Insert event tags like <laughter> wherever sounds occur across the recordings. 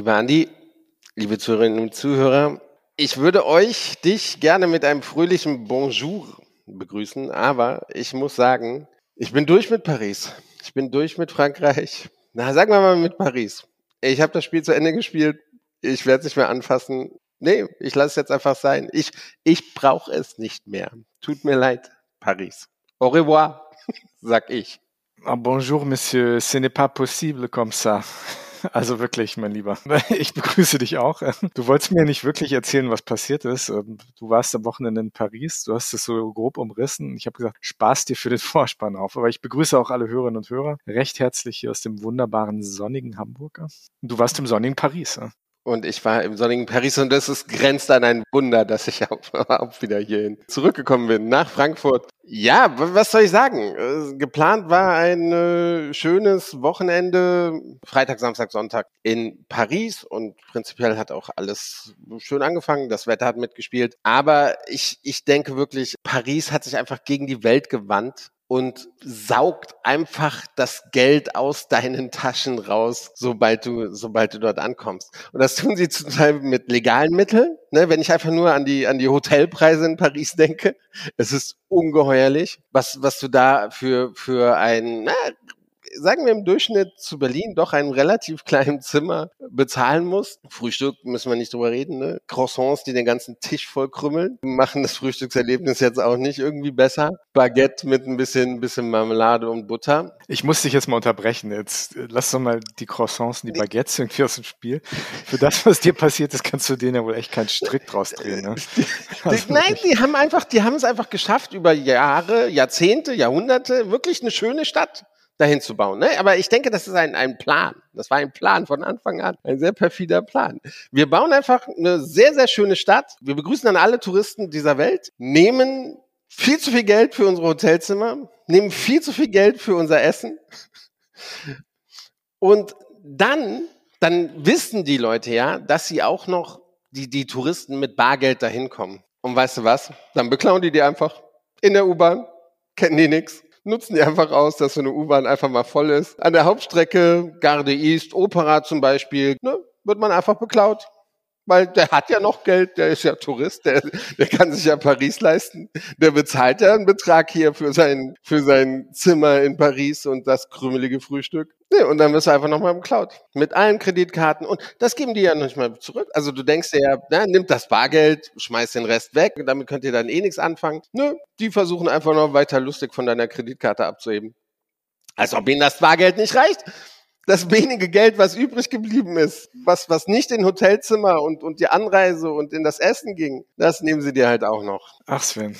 Lieber Andi, liebe Zuhörerinnen und Zuhörer, ich würde euch, dich gerne mit einem fröhlichen Bonjour begrüßen, aber ich muss sagen, ich bin durch mit Paris. Ich bin durch mit Frankreich. Na, sagen wir mal mit Paris. Ich habe das Spiel zu Ende gespielt. Ich werde es nicht mehr anfassen. Nee, ich lasse es jetzt einfach sein. Ich, ich brauche es nicht mehr. Tut mir leid, Paris. Au revoir, <laughs> sag ich. Ah, bonjour, Monsieur. Ce n'est pas possible comme ça. <laughs> Also wirklich, mein Lieber. <laughs> Ich begrüße dich auch. Du wolltest mir nicht wirklich erzählen, was passiert ist. Ähm, du warst am Wochenende in Paris. Du hast es so grob umrissen. Ich habe gesagt, Spaß dir für den <laughs> Vorspann auf. Aber ich begrüße auch alle Hörerinnen und Hörer recht herzlich hier aus dem wunderbaren sonnigen Hamburg. Du warst im sonnigen Paris. Und ich war im sonnigen Paris und es ist, grenzt an ein Wunder, dass ich <laughs> auch, wieder hierhin zurückgekommen bin, nach Frankfurt. Ja, was soll ich sagen? Äh, geplant war ein äh, schönes Wochenende, Freitag, Samstag, Sonntag in Paris und prinzipiell hat auch alles schön angefangen. Das Wetter hat mitgespielt. Aber ich, ich denke wirklich, Paris hat sich einfach gegen die Welt gewandt und saugt einfach das Geld aus deinen Taschen raus, sobald du, sobald du dort ankommst. Und das tun sie zum Teil mit legalen Mitteln. Ne? Wenn ich einfach nur an die, an die Hotelpreise in Paris denke, es ist ungeheuerlich, was, was du da für, für ein, na, sagen wir im Durchschnitt zu Berlin doch ein relativ kleines Zimmer bezahlen muss. Frühstück müssen wir nicht drüber reden, ne? Croissants, die den ganzen Tisch voll krümmeln, machen das Frühstückserlebnis jetzt auch nicht irgendwie besser. Baguette mit ein bisschen, bisschen Marmelade und Butter. Ich muss dich jetzt mal unterbrechen. Jetzt äh, lass doch mal die Croissants und die Baguettes irgendwie aus dem Spiel. Für das, was dir passiert ist, kannst du denen ja wohl echt keinen Strick draus drehen. Ne? <laughs> Also Nein, die haben einfach, die haben es einfach geschafft, über Jahre, Jahrzehnte, Jahrhunderte, wirklich eine schöne Stadt dahin zu bauen. Ne? Aber ich denke, das ist ein, ein Plan. Das war ein Plan von Anfang an. Ein sehr perfider Plan. Wir bauen einfach eine sehr, sehr schöne Stadt. Wir begrüßen dann alle Touristen dieser Welt, nehmen viel zu viel Geld für unsere Hotelzimmer, nehmen viel zu viel Geld für unser Essen. Und dann, dann wissen die Leute ja, dass sie auch noch die, die Touristen mit Bargeld dahin kommen. Und weißt du was? Dann beklauen die die einfach in der U-Bahn, kennen die nix nutzen die einfach aus, dass so eine U-Bahn einfach mal voll ist. An der Hauptstrecke, Garde East, Opera zum Beispiel, ne, wird man einfach beklaut. Weil der hat ja noch Geld, der ist ja Tourist, der, der kann sich ja Paris leisten. Der bezahlt ja einen Betrag hier für sein, für sein Zimmer in Paris und das krümelige Frühstück. Nee, und dann wirst du einfach nochmal im Cloud. Mit allen Kreditkarten. Und das geben die ja nicht mal zurück. Also du denkst ja, na, nimmt das Bargeld, schmeißt den Rest weg, damit könnt ihr dann eh nichts anfangen. Nö, die versuchen einfach noch weiter lustig von deiner Kreditkarte abzuheben. Als ob ihnen das Bargeld nicht reicht. Das wenige Geld, was übrig geblieben ist, was, was nicht in Hotelzimmer und, und die Anreise und in das Essen ging, das nehmen sie dir halt auch noch. Ach Sven,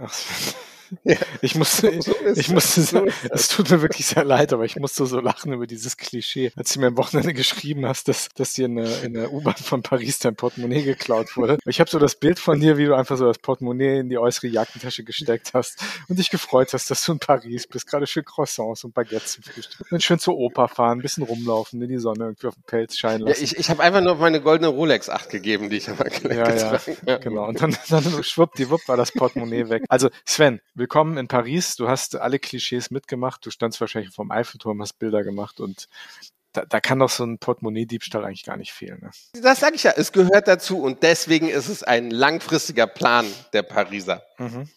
ach Sven. Ja, <laughs> ich musste, so ich musste, so es tut mir wirklich sehr leid, aber ich musste so lachen über dieses Klischee, als du mir am Wochenende geschrieben hast, dass, dass dir in der, in der U-Bahn von Paris dein Portemonnaie geklaut wurde. Ich habe so das Bild von dir, wie du einfach so das Portemonnaie in die äußere Jackentasche gesteckt hast und dich gefreut hast, dass du in Paris bist, gerade schön Croissants und Baguettes zum Frühstück. Und schön zur Oper fahren, ein bisschen rumlaufen, in die Sonne irgendwie auf dem Pelz scheinen lassen. Ja, ich ich habe einfach nur auf meine goldene Rolex acht gegeben, die ich aber ja, ja, ja, genau. Und dann, dann schwuppdiwupp war das Portemonnaie weg. Also Sven, willkommen in Paris. Du hast alle Klischees mitgemacht. Du standst wahrscheinlich vom Eiffelturm, hast Bilder gemacht und da, da kann doch so ein Portemonnaie-Diebstahl eigentlich gar nicht fehlen. Ne? Das sage ich ja, es gehört dazu und deswegen ist es ein langfristiger Plan der Pariser. Mhm.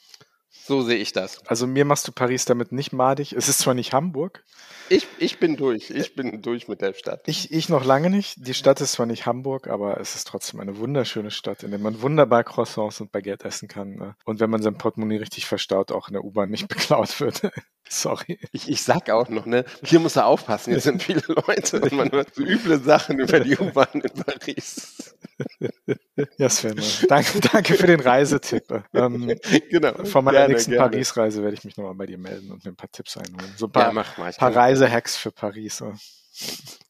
So sehe ich das. Also mir machst du Paris damit nicht madig. Es ist zwar nicht Hamburg. Ich, ich bin durch. Ich bin durch mit der Stadt. Ich, ich noch lange nicht. Die Stadt ist zwar nicht Hamburg, aber es ist trotzdem eine wunderschöne Stadt, in der man wunderbar Croissants und Baguette essen kann. Ne? Und wenn man sein Portemonnaie richtig verstaut, auch in der U-Bahn nicht <laughs> beklaut wird. <laughs> Sorry. Ich, ich sag auch noch, ne, hier muss er aufpassen, hier sind viele Leute und man hört so üble Sachen über die U-Bahn in Paris. Ja, Sven, danke, danke für den Reisetipp. Ähm, genau. Von meiner nächsten Paris-Reise werde ich mich nochmal bei dir melden und mir ein paar Tipps einholen. So ein paar, ja, mach mal. paar Reisehacks für Paris.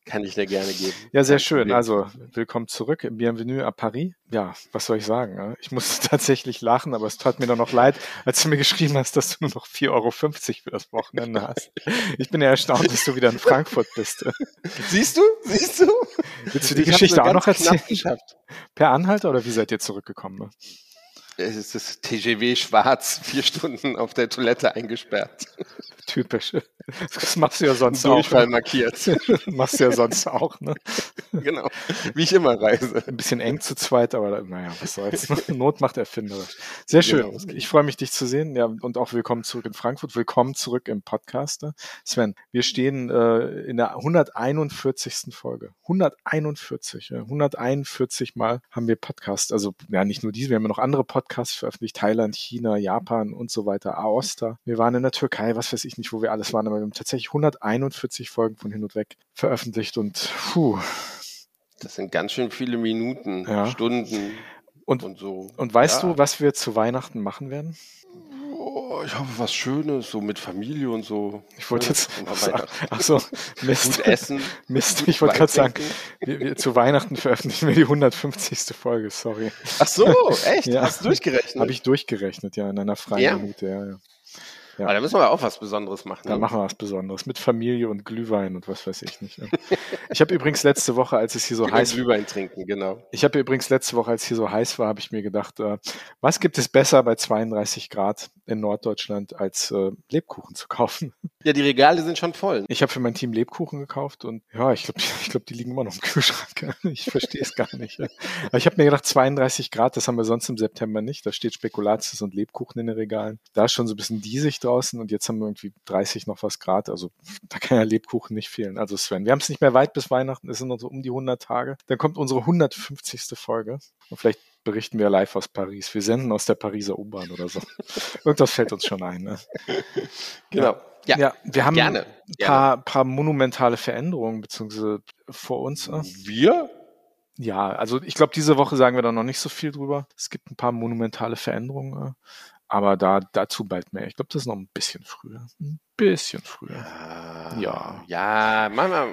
Kann ich dir gerne geben. Ja, sehr schön. Also, willkommen zurück. Bienvenue à Paris. Ja, was soll ich sagen? Ne? Ich musste <laughs> tatsächlich lachen, aber es tat mir dann noch leid, als du mir geschrieben hast, dass du nur noch 4,50 Euro für das Wochenende hast. Ich bin ja erstaunt, dass du wieder in Frankfurt bist. <laughs> Siehst du? Siehst du? Willst du die ich Geschichte auch noch erzählen? Per Anhalter oder wie seid ihr zurückgekommen? Es ist das TGW schwarz, vier Stunden auf der Toilette eingesperrt. Typisch. Das machst du ja sonst Durchfall auch. Ne? markiert. <laughs> machst du ja sonst auch, ne? genau. Wie ich immer reise. Ein bisschen eng zu zweit, aber naja, was soll's. <laughs> Not macht erfinderisch. Sehr schön. Genau. Ich freue mich, dich zu sehen. Ja, und auch willkommen zurück in Frankfurt. Willkommen zurück im Podcast. Sven, wir stehen äh, in der 141. Folge. 141. Ja. 141 Mal haben wir Podcast. Also ja, nicht nur diese, wir haben ja noch andere Podcasts veröffentlicht. Thailand, China, Japan und so weiter. Aosta. Wir waren in der Türkei, was weiß ich nicht, wo wir alles waren, aber wir haben tatsächlich 141 Folgen von hin und weg veröffentlicht und puh. Das sind ganz schön viele Minuten, ja. Stunden und, und so. Und weißt ja. du, was wir zu Weihnachten machen werden? Oh, ich hoffe, was Schönes, so mit Familie und so. Ich wollte jetzt. Ach so, <laughs> Mist. Gut essen. Mist, ich wollte gerade sagen, wir, wir, zu Weihnachten veröffentlichen wir die 150. Folge, sorry. Ach so, echt? Ja. Hast du durchgerechnet? Habe ich durchgerechnet, ja, in einer freien ja. Minute, ja, ja. Ja. Aber da müssen wir auch was Besonderes machen. Da ne? machen wir was Besonderes mit Familie und Glühwein und was weiß ich nicht. <laughs> ich habe übrigens letzte Woche, als es hier so heiß Glühwein trinken, genau. Ich habe übrigens letzte Woche, als es hier so heiß war, habe ich mir gedacht, äh, was gibt es besser bei 32 Grad in Norddeutschland als äh, Lebkuchen zu kaufen? <laughs> Ja, die Regale sind schon voll. Ich habe für mein Team Lebkuchen gekauft und ja, ich glaube, <laughs> ich glaub, die liegen immer noch im Kühlschrank. Ich verstehe es gar nicht. Aber ich habe mir gedacht, 32 Grad, das haben wir sonst im September nicht. Da steht Spekulatius und Lebkuchen in den Regalen. Da ist schon so ein bisschen diesig draußen und jetzt haben wir irgendwie 30 noch was Grad. Also da kann ja Lebkuchen nicht fehlen. Also Sven, wir haben es nicht mehr weit bis Weihnachten. Es sind noch so um die 100 Tage. Dann kommt unsere 150. Folge. Und vielleicht berichten wir live aus Paris. Wir senden aus der Pariser U-Bahn oder so. <laughs> Irgendwas fällt uns schon ein. Ne? Genau. Ja, ja, wir haben gerne, ein paar, gerne. paar monumentale Veränderungen beziehungsweise vor uns. Äh. Wir? Ja, also ich glaube, diese Woche sagen wir da noch nicht so viel drüber. Es gibt ein paar monumentale Veränderungen, äh. Aber da dazu bald mehr. Ich glaube, das ist noch ein bisschen früher. Ein bisschen früher. Ja. Ja, mach mal,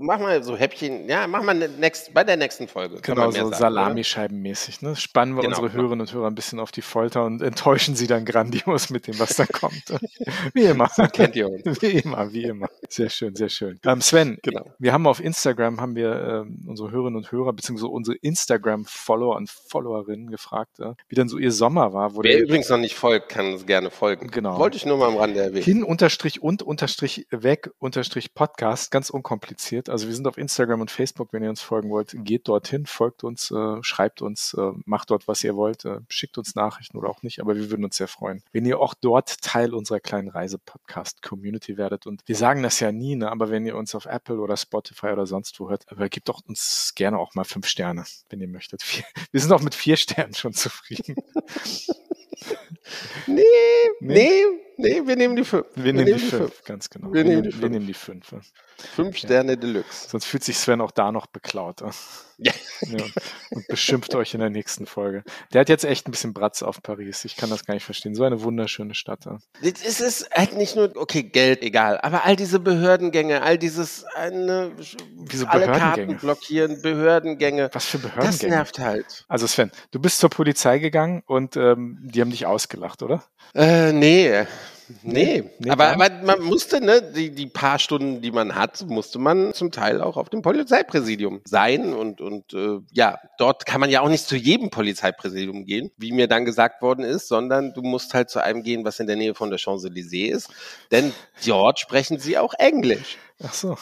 mach mal so Häppchen. Ja, mach mal next, bei der nächsten Folge. Genau, so Salamischeibenmäßig. Ne? Spannen wir genau, unsere Hörerinnen und Hörer ein bisschen auf die Folter und enttäuschen sie dann grandios mit dem, was da kommt. <laughs> wie immer. kennt ihr uns. <laughs> Wie immer, wie immer. Sehr schön, sehr schön. Ähm, Sven, genau. wir haben auf Instagram, haben wir ähm, unsere Hörerinnen und Hörer, beziehungsweise unsere Instagram-Follower und Followerinnen gefragt, äh, wie dann so ihr Sommer war. Wer übrigens noch nicht folgt, kann uns gerne folgen. Genau. Wollte ich nur mal am Rande erwähnen. Hin unterstrich und unterstrich weg unterstrich Podcast, ganz unkompliziert. Also wir sind auf Instagram und Facebook, wenn ihr uns folgen wollt, geht dorthin, folgt uns, äh, schreibt uns, äh, macht dort, was ihr wollt, äh, schickt uns Nachrichten oder auch nicht, aber wir würden uns sehr freuen, wenn ihr auch dort Teil unserer kleinen Reise-Podcast-Community werdet. Und wir sagen das ja nie, ne? aber wenn ihr uns auf Apple oder Spotify oder sonst wo hört, aber gebt doch uns gerne auch mal fünf Sterne, wenn ihr möchtet. Wir sind auch mit vier Sternen schon zufrieden. <laughs> nee, nee, nee, wir nehmen die fünf. Wir, wir nehmen, die, fünf, fünf, ganz genau. Wir, wir nehmen, die fünf. wir nehmen die fünf. Fünf Sterne Deluxe. Sonst fühlt sich Sven auch da noch beklaut. Ja. <laughs> ja. Und beschimpft euch in der nächsten Folge. Der hat jetzt echt ein bisschen Bratz auf Paris. Ich kann das gar nicht verstehen. So eine wunderschöne Stadt. Es ist halt nicht nur, okay, Geld, egal, aber all diese Behördengänge, all dieses, eine, Wieso alle Karten blockieren, Behördengänge. Was für Behördengänge? Das nervt halt. Also Sven, du bist zur Polizei gegangen und ähm, die haben dich ausgelacht, oder? Äh, nee. Nee, nee aber, aber, man musste, ne, die, die paar Stunden, die man hat, musste man zum Teil auch auf dem Polizeipräsidium sein und, und äh, ja, dort kann man ja auch nicht zu jedem Polizeipräsidium gehen, wie mir dann gesagt worden ist, sondern du musst halt zu einem gehen, was in der Nähe von der Champs-Élysées ist, denn dort sprechen sie auch Englisch. Ach so.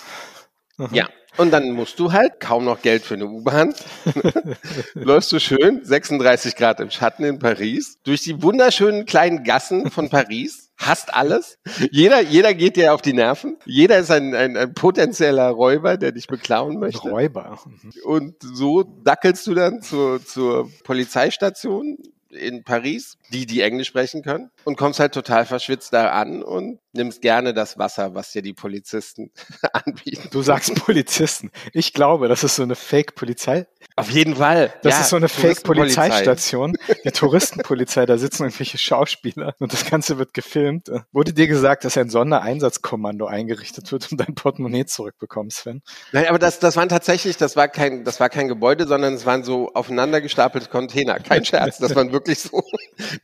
Aha. Ja, und dann musst du halt kaum noch Geld für eine U-Bahn. <laughs> Läufst du schön 36 Grad im Schatten in Paris durch die wunderschönen kleinen Gassen von Paris. Hast alles. Jeder, jeder geht dir auf die Nerven. Jeder ist ein, ein, ein potenzieller Räuber, der dich beklauen möchte. Räuber. Mhm. Und so dackelst du dann zur, zur Polizeistation in Paris, die, die Englisch sprechen können, und kommst halt total verschwitzt da an und nimmst gerne das Wasser, was dir die Polizisten <laughs> anbieten. Du sagst Polizisten. Ich glaube, das ist so eine Fake-Polizei. Auf jeden Fall. Das ja, ist so eine Fake-Polizeistation. Die Touristenpolizei, da sitzen irgendwelche Schauspieler und das Ganze wird gefilmt. Wurde dir gesagt, dass ein Sondereinsatzkommando eingerichtet wird, um dein Portemonnaie zurückbekommen, Sven? Nein, aber das, das waren tatsächlich, das war kein, das war kein Gebäude, sondern es waren so aufeinander gestapelte Container. Kein Scherz. Das waren wirklich wirklich so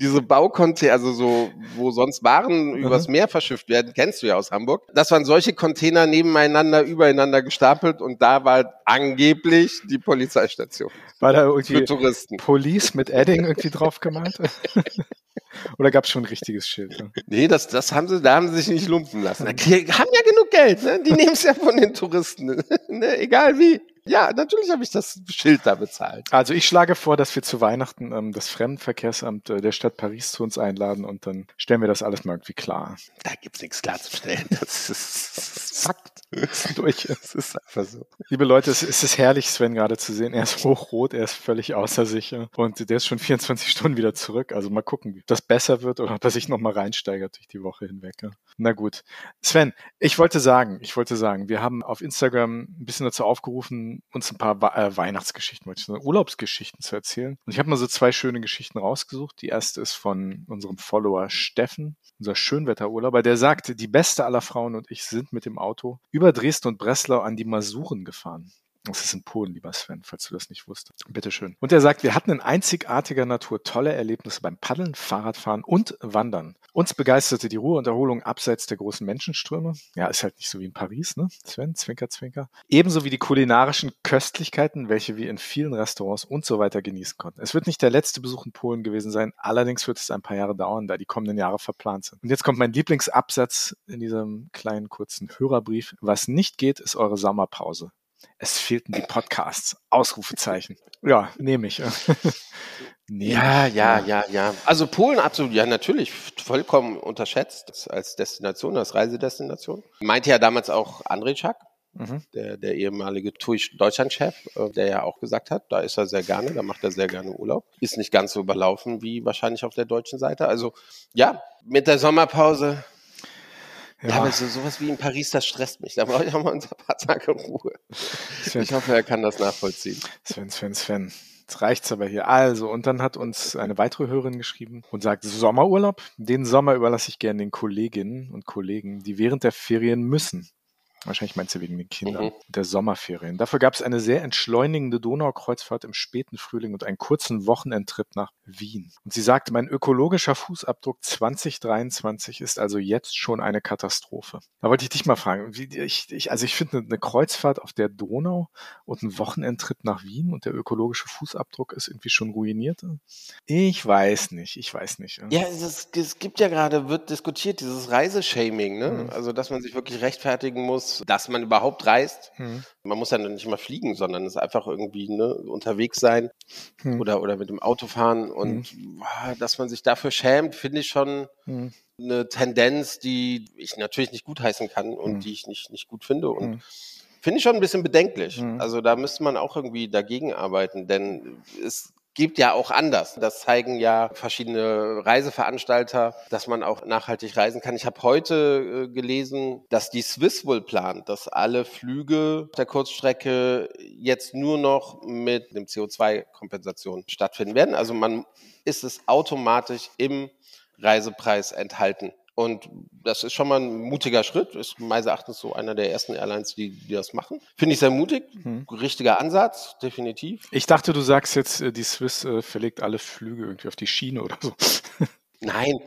diese Baucontainer, also so, wo sonst Waren mhm. übers Meer verschifft werden, kennst du ja aus Hamburg. Das waren solche Container nebeneinander, übereinander gestapelt und da war angeblich die Polizeistation. War da irgendwie für Touristen. Police mit Edding irgendwie drauf gemalt? <laughs> Oder gab es schon ein richtiges Schild? Ne? Nee, das, das haben sie, da haben sie sich nicht lumpen lassen. Die haben ja genug Geld, ne? Die nehmen es ja von den Touristen, <laughs> ne? egal wie. Ja, natürlich habe ich das Schild da bezahlt. Also ich schlage vor, dass wir zu Weihnachten ähm, das Fremdenverkehrsamt äh, der Stadt Paris zu uns einladen und dann stellen wir das alles mal irgendwie klar. Da gibt's nichts klarzustellen. Das ist, das ist Fakt. <laughs> durch. Es ist einfach so. Liebe Leute, es, es, ist herrlich, Sven gerade zu sehen. Er ist hochrot, er ist völlig außer sich und der ist schon 24 <laughs> Stunden wieder zurück. Also mal gucken, ob das besser wird oder ob er sich nochmal reinsteigert durch die Woche hinweg. Na gut. Sven, ich wollte sagen, ich wollte sagen, wir haben auf Instagram ein bisschen dazu aufgerufen, uns ein paar äh, Weihnachtsgeschichten, Urlaubsgeschichten zu erzählen. Und ich habe mal so zwei schöne Geschichten rausgesucht. Die erste ist von unserem Follower Steffen, unser Schönwetterurlauber, der sagte, die beste aller Frauen und ich sind mit dem Auto über Dresden und Breslau an die Masuren gefahren. Das ist in Polen, lieber Sven, falls du das nicht wusstest. Bitteschön. Und er sagt, wir hatten in einzigartiger Natur tolle Erlebnisse beim Paddeln, Fahrradfahren und Wandern. Uns begeisterte die Ruhe und Erholung abseits der großen Menschenströme. Ja, ist halt nicht so wie in Paris, ne? Sven, Zwinker, Zwinker. Ebenso wie die kulinarischen Köstlichkeiten, welche wir in vielen Restaurants und so weiter genießen konnten. Es wird nicht der letzte Besuch in Polen gewesen sein, allerdings wird es ein paar Jahre dauern, da die kommenden Jahre verplant sind. Und jetzt kommt mein Lieblingsabsatz in diesem kleinen kurzen Hörerbrief. Was nicht geht, ist eure Sommerpause. Es fehlten die Podcasts. Ausrufezeichen. Ja, nehme ich. <laughs> nee. Ja, ja, ja, ja. Also Polen absolut, ja, natürlich vollkommen unterschätzt als Destination, als Reisedestination. Meinte ja damals auch André Schack, mhm. der, der ehemalige Deutschlandchef, äh, der ja auch gesagt hat, da ist er sehr gerne, da macht er sehr gerne Urlaub. Ist nicht ganz so überlaufen wie wahrscheinlich auf der deutschen Seite. Also ja, mit der Sommerpause ja, ja aber so, sowas wie in Paris, das stresst mich. Da brauche ich auch mal ein paar Tage Ruhe. Sven. Ich hoffe, er kann das nachvollziehen. Sven, Sven, Sven. Jetzt reicht's aber hier. Also, und dann hat uns eine weitere Hörerin geschrieben und sagt, Sommerurlaub, den Sommer überlasse ich gerne den Kolleginnen und Kollegen, die während der Ferien müssen. Wahrscheinlich meinst du wegen den Kindern. Mhm. Der Sommerferien. Dafür gab es eine sehr entschleunigende Donaukreuzfahrt im späten Frühling und einen kurzen Wochenendtrip nach Wien. Und sie sagte, mein ökologischer Fußabdruck 2023 ist also jetzt schon eine Katastrophe. Da wollte ich dich mal fragen. Wie, ich, ich, also ich finde eine Kreuzfahrt auf der Donau und ein Wochenendtrip nach Wien und der ökologische Fußabdruck ist irgendwie schon ruiniert. Ich weiß nicht, ich weiß nicht. Ja, es, es gibt ja gerade, wird diskutiert, dieses Reiseshaming, ne? Mhm. Also, dass man sich wirklich rechtfertigen muss, dass man überhaupt reist. Hm. Man muss ja nicht immer fliegen, sondern es ist einfach irgendwie ne, unterwegs sein hm. oder, oder mit dem Auto fahren. Und hm. dass man sich dafür schämt, finde ich schon hm. eine Tendenz, die ich natürlich nicht gutheißen kann und hm. die ich nicht, nicht gut finde. Und hm. Finde ich schon ein bisschen bedenklich. Also da müsste man auch irgendwie dagegen arbeiten, denn es gibt ja auch anders. Das zeigen ja verschiedene Reiseveranstalter, dass man auch nachhaltig reisen kann. Ich habe heute äh, gelesen, dass die Swiss wohl plant, dass alle Flüge der Kurzstrecke jetzt nur noch mit dem CO2-Kompensation stattfinden werden. Also man ist es automatisch im Reisepreis enthalten. Und das ist schon mal ein mutiger Schritt. Ist meines Erachtens so einer der ersten Airlines, die, die das machen. Finde ich sehr mutig. Hm. Richtiger Ansatz, definitiv. Ich dachte, du sagst jetzt, äh, die Swiss äh, verlegt alle Flüge irgendwie auf die Schiene oder so. <laughs> Nein,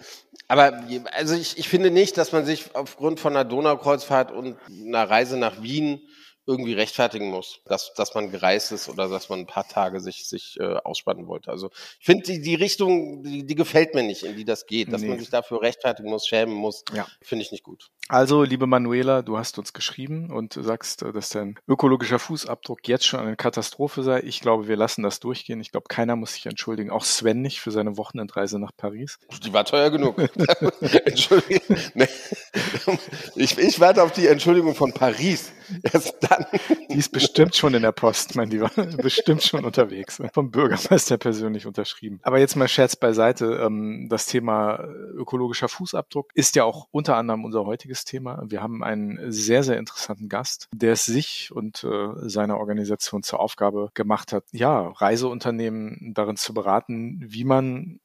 aber also ich, ich finde nicht, dass man sich aufgrund von einer Donaukreuzfahrt und einer Reise nach Wien irgendwie rechtfertigen muss, dass, dass man gereist ist oder dass man ein paar Tage sich, sich äh, ausspannen wollte. Also ich finde die, die Richtung, die, die gefällt mir nicht, in die das geht, dass nee. man sich dafür rechtfertigen muss, schämen muss, ja. finde ich nicht gut. Also, liebe Manuela, du hast uns geschrieben und sagst, äh, dass dein ökologischer Fußabdruck jetzt schon eine Katastrophe sei. Ich glaube, wir lassen das durchgehen. Ich glaube, keiner muss sich entschuldigen, auch Sven nicht für seine Wochenendreise nach Paris. Die war teuer genug. <laughs> Entschuldigung. Nee. Ich, ich warte auf die Entschuldigung von Paris. Erst dann. Die ist bestimmt schon in der Post, mein Lieber. Bestimmt schon unterwegs. Vom Bürgermeister persönlich unterschrieben. Aber jetzt mal Scherz beiseite. Ähm, das Thema ökologischer Fußabdruck ist ja auch unter anderem unser heutiges Thema. Wir haben einen sehr, sehr interessanten Gast, der es sich und äh, seiner Organisation zur Aufgabe gemacht hat, ja, Reiseunternehmen darin zu beraten, wie man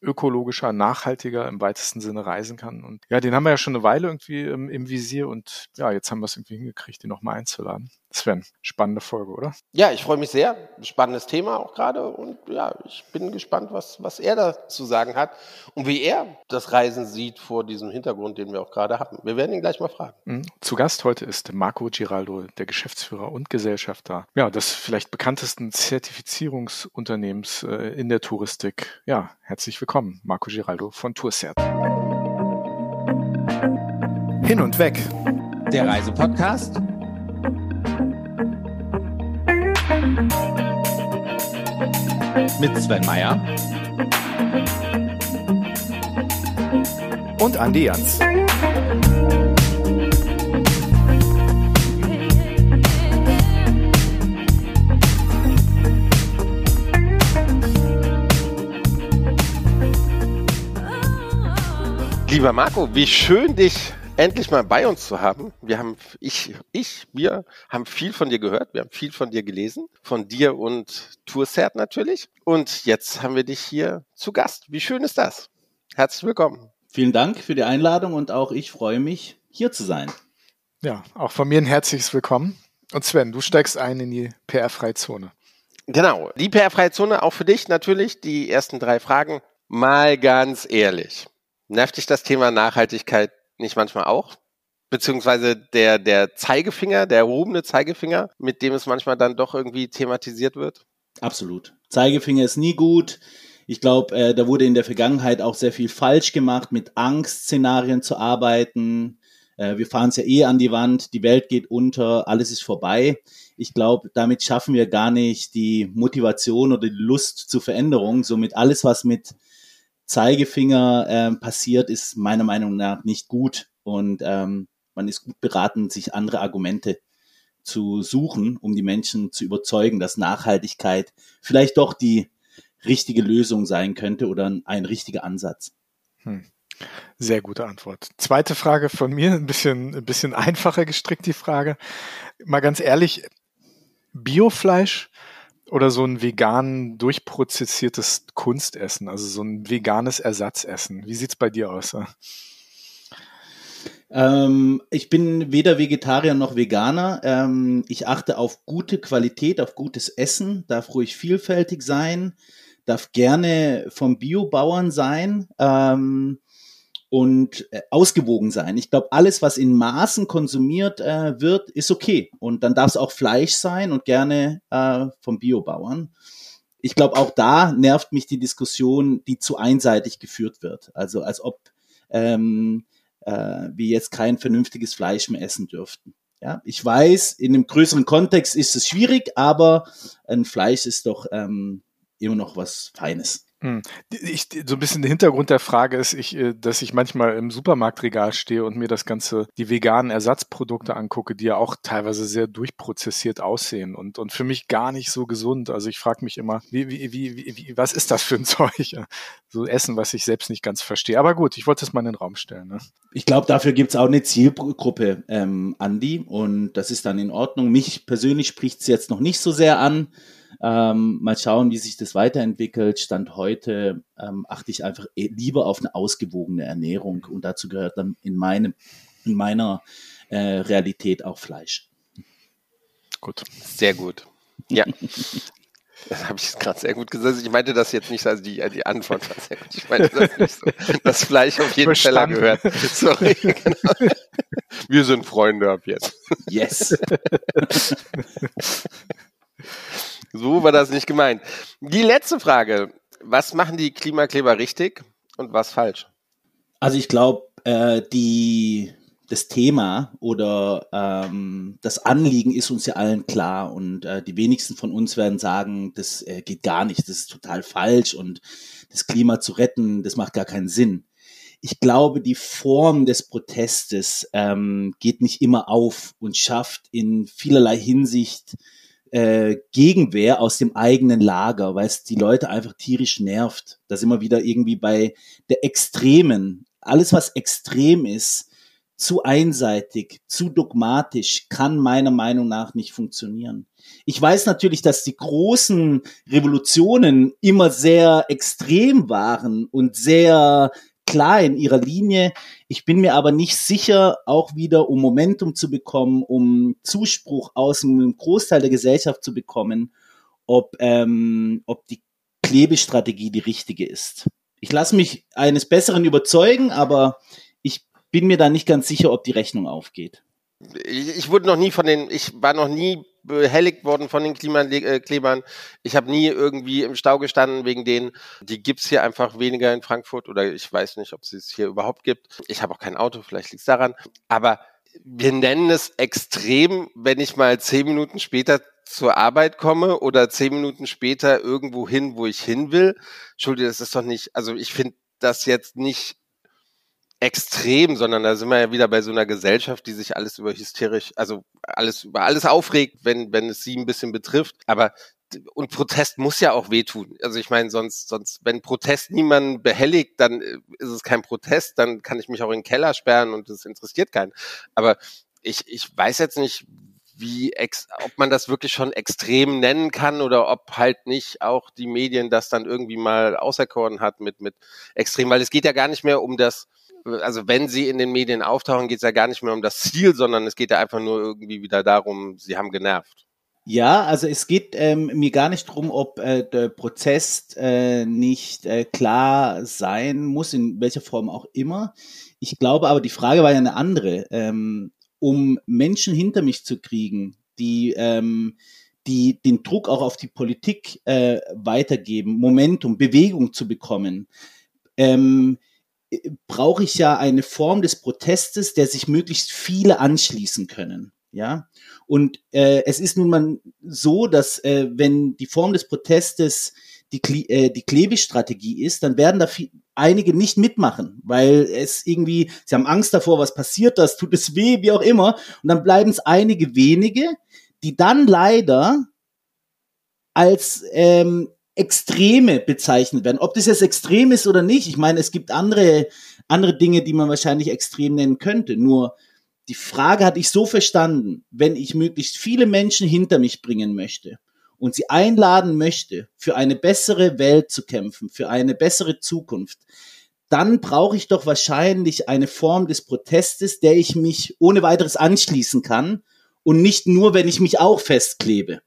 ökologischer, nachhaltiger im weitesten Sinne reisen kann. Und ja, den haben wir ja schon eine Weile irgendwie im, im Visier und ja, jetzt haben wir es irgendwie hingekriegt, den nochmal einzuladen. Sven, spannende Folge, oder? Ja, ich freue mich sehr. Spannendes Thema auch gerade. Und ja, ich bin gespannt, was, was er da zu sagen hat und wie er das Reisen sieht vor diesem Hintergrund, den wir auch gerade haben. Wir werden ihn gleich mal fragen. Mhm. Zu Gast heute ist Marco Giraldo, der Geschäftsführer und Gesellschafter ja, des vielleicht bekanntesten Zertifizierungsunternehmens äh, in der Touristik. Ja, herzlich willkommen, Marco Giraldo von Tourcert. Hin und weg. Der Reisepodcast mit Sven Meyer und Andi Jans. Lieber Marco, wie schön dich endlich mal bei uns zu haben. Wir haben, ich, ich, wir haben viel von dir gehört, wir haben viel von dir gelesen, von dir und Toursert natürlich. Und jetzt haben wir dich hier zu Gast. Wie schön ist das? Herzlich willkommen. Vielen Dank für die Einladung und auch ich freue mich, hier zu sein. Ja, auch von mir ein herzliches Willkommen. Und Sven, du steigst ein in die PR-freie Zone. Genau, die PR-freie Zone auch für dich natürlich. Die ersten drei Fragen. Mal ganz ehrlich. Nervt dich das Thema Nachhaltigkeit nicht manchmal auch? Beziehungsweise der, der Zeigefinger, der erhobene Zeigefinger, mit dem es manchmal dann doch irgendwie thematisiert wird? Absolut. Zeigefinger ist nie gut. Ich glaube, äh, da wurde in der Vergangenheit auch sehr viel falsch gemacht, mit Angstszenarien zu arbeiten. Äh, wir fahren es ja eh an die Wand, die Welt geht unter, alles ist vorbei. Ich glaube, damit schaffen wir gar nicht die Motivation oder die Lust zur Veränderung. Somit alles, was mit Zeigefinger äh, passiert, ist meiner Meinung nach nicht gut. Und ähm, man ist gut beraten, sich andere Argumente zu suchen, um die Menschen zu überzeugen, dass Nachhaltigkeit vielleicht doch die richtige Lösung sein könnte oder ein, richtiger Ansatz. Hm. Sehr gute Antwort. Zweite Frage von mir, ein bisschen, ein bisschen <laughs> einfacher gestrickt die Frage. Mal ganz ehrlich, Biofleisch oder so ein vegan durchprozessiertes Kunstessen, also so ein veganes Ersatzessen. Wie sieht's bei dir aus? Ähm, ich bin weder Vegetarier noch Veganer. Ähm, ich achte auf gute Qualität, auf gutes Essen, darf ruhig vielfältig sein, darf gerne vom Biobauern sein. Ähm, und äh, ausgewogen sein. Ich glaube, alles, was in Maßen konsumiert äh, wird, ist okay. Und dann darf es auch Fleisch sein und gerne äh, vom Biobauern. Ich glaube, auch da nervt mich die Diskussion, die zu einseitig geführt wird. Also als ob ähm, äh, wir jetzt kein vernünftiges Fleisch mehr essen dürften. Ja, ich weiß, in einem größeren Kontext ist es schwierig, aber ein Fleisch ist doch ähm, immer noch was Feines. Hm. Ich, so ein bisschen der Hintergrund der Frage ist, ich, äh, dass ich manchmal im Supermarktregal stehe und mir das Ganze, die veganen Ersatzprodukte angucke, die ja auch teilweise sehr durchprozessiert aussehen und, und für mich gar nicht so gesund. Also ich frage mich immer, wie, wie, wie, wie, was ist das für ein <laughs> Zeug? So Essen, was ich selbst nicht ganz verstehe. Aber gut, ich wollte es mal in den Raum stellen. Ne? Ich glaube, dafür gibt es auch eine Zielgruppe, ähm, Andi, und das ist dann in Ordnung. Mich persönlich spricht es jetzt noch nicht so sehr an. Ähm, mal schauen, wie sich das weiterentwickelt. Stand heute ähm, achte ich einfach e-, lieber auf eine ausgewogene Ernährung und dazu gehört dann in meinem, in meiner äh, Realität auch Fleisch. Gut. Sehr gut. Ja. <laughs> Das habe ich gerade sehr gut gesagt. Ich meinte das jetzt nicht, also die, die Antwort war sehr gut. Ich meinte das nicht so. Das Fleisch auf jeden Fall gehört. Sorry. Genau. Wir sind Freunde ab jetzt. Yes. <laughs> So war das nicht gemeint. Die letzte Frage. Was machen die Klimakleber richtig und was falsch? Also ich glaube, äh, die das Thema oder ähm, das Anliegen ist uns ja allen klar und äh, die wenigsten von uns werden sagen, das äh, geht gar nicht, das ist total falsch und das Klima zu retten, das macht gar keinen Sinn. Ich glaube, die Form des Protestes ähm, geht nicht immer auf und schafft in vielerlei Hinsicht äh, Gegenwehr aus dem eigenen Lager, weil es die Leute einfach tierisch nervt. Das immer wieder irgendwie bei der Extremen. Alles, was extrem ist, zu einseitig, zu dogmatisch, kann meiner Meinung nach nicht funktionieren. Ich weiß natürlich, dass die großen Revolutionen immer sehr extrem waren und sehr klar in ihrer Linie. Ich bin mir aber nicht sicher, auch wieder um Momentum zu bekommen, um Zuspruch aus einem Großteil der Gesellschaft zu bekommen, ob, ähm, ob die Klebestrategie die richtige ist. Ich lasse mich eines Besseren überzeugen, aber ich bin mir da nicht ganz sicher, ob die Rechnung aufgeht. Ich, ich wurde noch nie von den, ich war noch nie behelligt worden von den Klimaklebern. Ich habe nie irgendwie im Stau gestanden wegen denen. Die gibt's hier einfach weniger in Frankfurt oder ich weiß nicht, ob es hier überhaupt gibt. Ich habe auch kein Auto, vielleicht liegt's daran. Aber wir nennen es extrem, wenn ich mal zehn Minuten später zur Arbeit komme oder zehn Minuten später irgendwo hin, wo ich hin will. Entschuldige, das ist doch nicht, also ich finde das jetzt nicht extrem, sondern da sind wir ja wieder bei so einer Gesellschaft, die sich alles über hysterisch, also alles über alles aufregt, wenn wenn es sie ein bisschen betrifft. Aber und Protest muss ja auch wehtun. Also ich meine, sonst, sonst, wenn Protest niemanden behelligt, dann äh, ist es kein Protest, dann kann ich mich auch in den Keller sperren und das interessiert keinen. Aber ich, ich weiß jetzt nicht, wie ex, ob man das wirklich schon extrem nennen kann oder ob halt nicht auch die Medien das dann irgendwie mal auserkoren hat mit, mit extrem, weil es geht ja gar nicht mehr um das, also wenn sie in den Medien auftauchen, geht es ja gar nicht mehr um das <laughs> Ziel, sondern es geht ja einfach nur irgendwie wieder darum, sie haben genervt. Ja, also es geht ähm, mir gar nicht drum, ob äh, der Prozess äh, nicht äh, klar sein muss, in welcher Form auch immer. Ich glaube aber, die Frage war ja eine andere. Ähm, um Menschen hinter mich zu kriegen, die, ähm, die den Druck auch auf die Politik äh, weitergeben, Momentum, Bewegung zu bekommen, ähm, brauche ich ja eine Form des Protestes, der sich möglichst viele anschließen können. Ja, und äh, es ist nun mal so, dass äh, wenn die Form des Protestes die, äh, die Klebestrategie ist, dann werden da viel, einige nicht mitmachen, weil es irgendwie, sie haben Angst davor, was passiert, das tut es weh, wie auch immer. Und dann bleiben es einige wenige, die dann leider als ähm, Extreme bezeichnet werden. Ob das jetzt extrem ist oder nicht, ich meine, es gibt andere, andere Dinge, die man wahrscheinlich extrem nennen könnte. Nur die Frage hatte ich so verstanden, wenn ich möglichst viele Menschen hinter mich bringen möchte und sie einladen möchte, für eine bessere Welt zu kämpfen, für eine bessere Zukunft, dann brauche ich doch wahrscheinlich eine Form des Protestes, der ich mich ohne weiteres anschließen kann und nicht nur, wenn ich mich auch festklebe.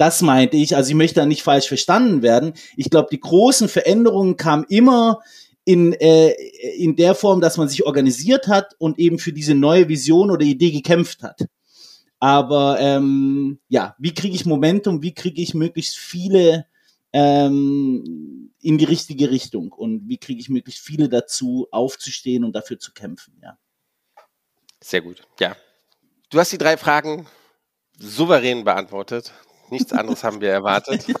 Das meinte ich, also ich möchte da nicht falsch verstanden werden. Ich glaube, die großen Veränderungen kamen immer in, äh, in der Form, dass man sich organisiert hat und eben für diese neue Vision oder Idee gekämpft hat. Aber ähm, ja, wie kriege ich Momentum, wie kriege ich möglichst viele ähm, in die richtige Richtung und wie kriege ich möglichst viele dazu, aufzustehen und dafür zu kämpfen, ja. Sehr gut, ja. Du hast die drei Fragen souverän beantwortet. Nichts anderes haben wir erwartet. <laughs>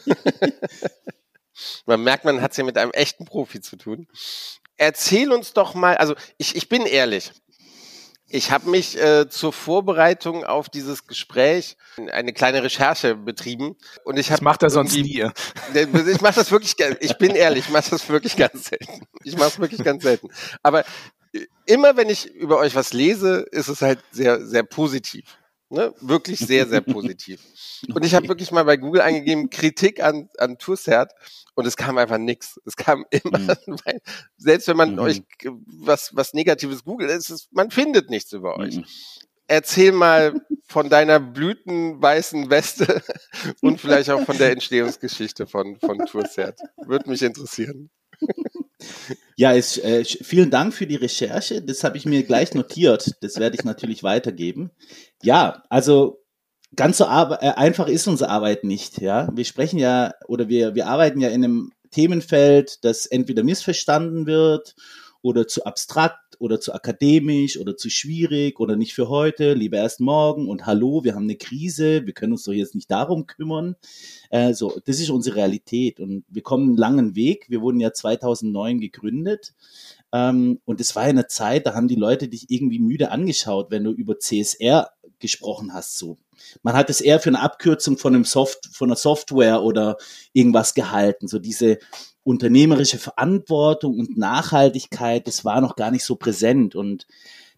man merkt, man hat es ja mit einem echten Profi zu tun. Erzähl uns doch mal, also ich, ich bin ehrlich, ich habe mich äh, zur Vorbereitung auf dieses Gespräch eine kleine Recherche betrieben und ich habe. Das macht er sonst nie. Ich mache das wirklich, ich bin ehrlich, ich mache das wirklich ganz selten. Ich mache es wirklich ganz selten. Aber äh, immer wenn ich über euch was lese, ist es halt sehr, sehr positiv. Ne? Wirklich sehr, sehr positiv. Und ich habe wirklich mal bei Google eingegeben, Kritik an, an Tourcert und es kam einfach nix. Es kam <laughs> immer, mhm. <laughs> weil, selbst wenn man mhm. euch was, was Negatives googelt, ist es, man findet nichts über euch. Mhm. Erzähl mal von deiner blütenweißen Weste <laughs> und vielleicht auch von der Entstehungsgeschichte von, von Tourcert. Würde mich interessieren. Ja, es, äh, vielen Dank für die Recherche. Das habe ich mir gleich notiert. Das werde ich natürlich weitergeben. Ja, also ganz so äh, einfach ist unsere Arbeit nicht. Ja, wir sprechen ja oder wir wir arbeiten ja in einem Themenfeld, das entweder missverstanden wird oder zu abstrakt oder zu akademisch oder zu schwierig oder nicht für heute, lieber erst morgen und hallo, wir haben eine Krise, wir können uns doch jetzt nicht darum kümmern. Äh, so, das ist unsere Realität und wir kommen einen langen Weg. Wir wurden ja 2009 gegründet. Ähm, und es war ja eine Zeit, da haben die Leute dich irgendwie müde angeschaut, wenn du über CSR gesprochen hast, so. Man hat es eher für eine Abkürzung von einem Soft, von einer Software oder irgendwas gehalten. So diese unternehmerische Verantwortung und Nachhaltigkeit, das war noch gar nicht so präsent. Und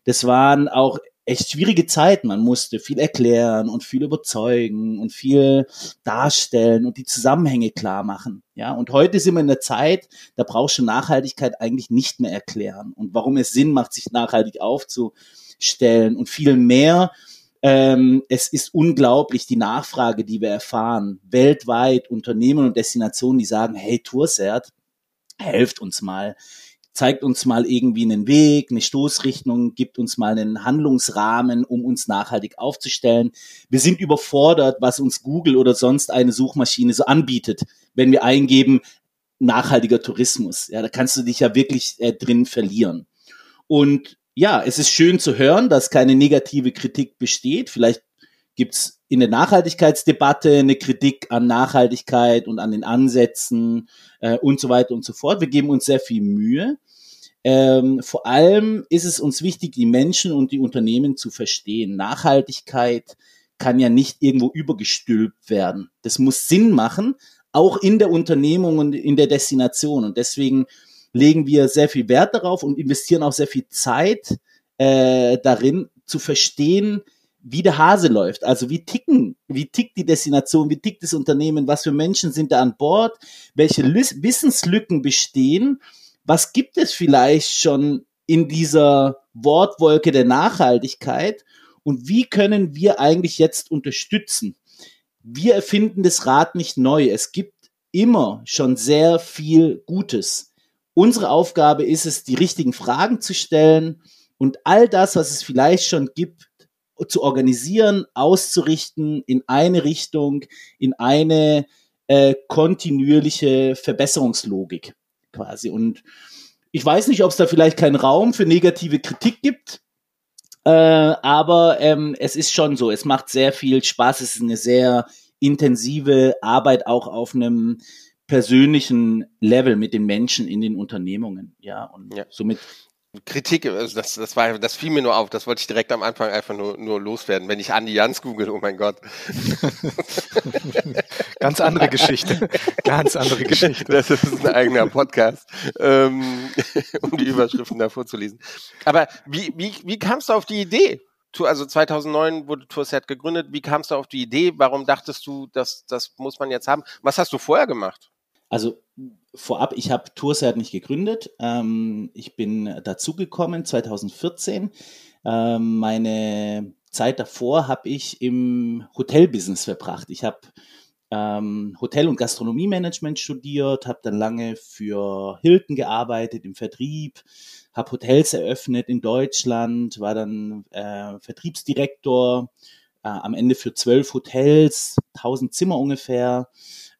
das waren auch echt schwierige Zeiten. Man musste viel erklären und viel überzeugen und viel darstellen und die Zusammenhänge klar machen. Ja, und heute sind wir in der Zeit, da brauchst du Nachhaltigkeit eigentlich nicht mehr erklären und warum es Sinn macht, sich nachhaltig aufzustellen und viel mehr. Ähm, es ist unglaublich die Nachfrage, die wir erfahren. Weltweit Unternehmen und Destinationen, die sagen, hey Toursert, helft uns mal zeigt uns mal irgendwie einen Weg, eine Stoßrichtung, gibt uns mal einen Handlungsrahmen, um uns nachhaltig aufzustellen. Wir sind überfordert, was uns Google oder sonst eine Suchmaschine so anbietet, wenn wir eingeben nachhaltiger Tourismus. Ja, da kannst du dich ja wirklich äh, drin verlieren. Und ja, es ist schön zu hören, dass keine negative Kritik besteht. Vielleicht gibt's in der Nachhaltigkeitsdebatte eine Kritik an Nachhaltigkeit und an den Ansätzen äh, und so weiter und so fort. Wir geben uns sehr viel Mühe. Ähm, vor allem ist es uns wichtig, die Menschen und die Unternehmen zu verstehen. Nachhaltigkeit kann ja nicht irgendwo übergestülpt werden. Das muss Sinn machen, auch in der Unternehmung und in der Destination. Und deswegen legen wir sehr viel Wert darauf und investieren auch sehr viel Zeit äh, darin, zu verstehen, wie der Hase läuft. Also wie ticken, wie tickt die Destination, wie tickt das Unternehmen, was für Menschen sind da an Bord, welche Wissenslücken bestehen, was gibt es vielleicht schon in dieser Wortwolke der Nachhaltigkeit und wie können wir eigentlich jetzt unterstützen? Wir erfinden das Rad nicht neu. Es gibt immer schon sehr viel Gutes. Unsere Aufgabe ist es, die richtigen Fragen zu stellen und all das, was es vielleicht schon gibt, zu organisieren, auszurichten in eine Richtung, in eine äh, kontinuierliche Verbesserungslogik quasi. Und ich weiß nicht, ob es da vielleicht keinen Raum für negative Kritik gibt, äh, aber ähm, es ist schon so, es macht sehr viel Spaß, es ist eine sehr intensive Arbeit auch auf einem persönlichen Level mit den Menschen in den Unternehmungen. Ja, und ja. somit Kritik, also das, das war, das fiel mir nur auf, das wollte ich direkt am Anfang einfach nur, nur loswerden. Wenn ich Andi Jans google, oh mein Gott. <laughs> Ganz andere Geschichte. Ganz andere Geschichte. Das ist ein eigener Podcast, ähm, <laughs> um die Überschriften davor zu lesen. Aber wie, wie, wie kamst du auf die Idee? Also 2009 wurde Tourset gegründet. Wie kamst du auf die Idee? Warum dachtest du, dass das muss man jetzt haben? Was hast du vorher gemacht? Also vorab, ich habe Tourset nicht gegründet. Ähm, ich bin dazugekommen 2014. Ähm, meine Zeit davor habe ich im Hotelbusiness verbracht. Ich habe ähm, Hotel- und Gastronomiemanagement studiert, habe dann lange für Hilton gearbeitet im Vertrieb, habe Hotels eröffnet in Deutschland, war dann äh, Vertriebsdirektor äh, am Ende für zwölf Hotels, 1000 Zimmer ungefähr.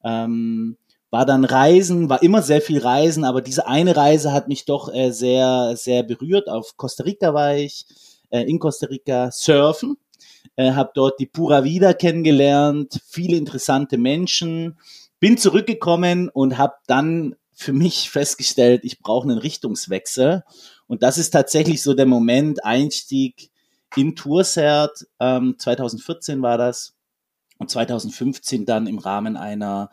Ähm, war dann Reisen, war immer sehr viel Reisen, aber diese eine Reise hat mich doch äh, sehr, sehr berührt. Auf Costa Rica war ich, äh, in Costa Rica surfen, äh, habe dort die Pura Vida kennengelernt, viele interessante Menschen, bin zurückgekommen und habe dann für mich <laughs> festgestellt, ich brauche einen Richtungswechsel. Und das ist tatsächlich so der Moment, Einstieg in Toursert, ähm, 2014 war das, und 2015 dann im Rahmen einer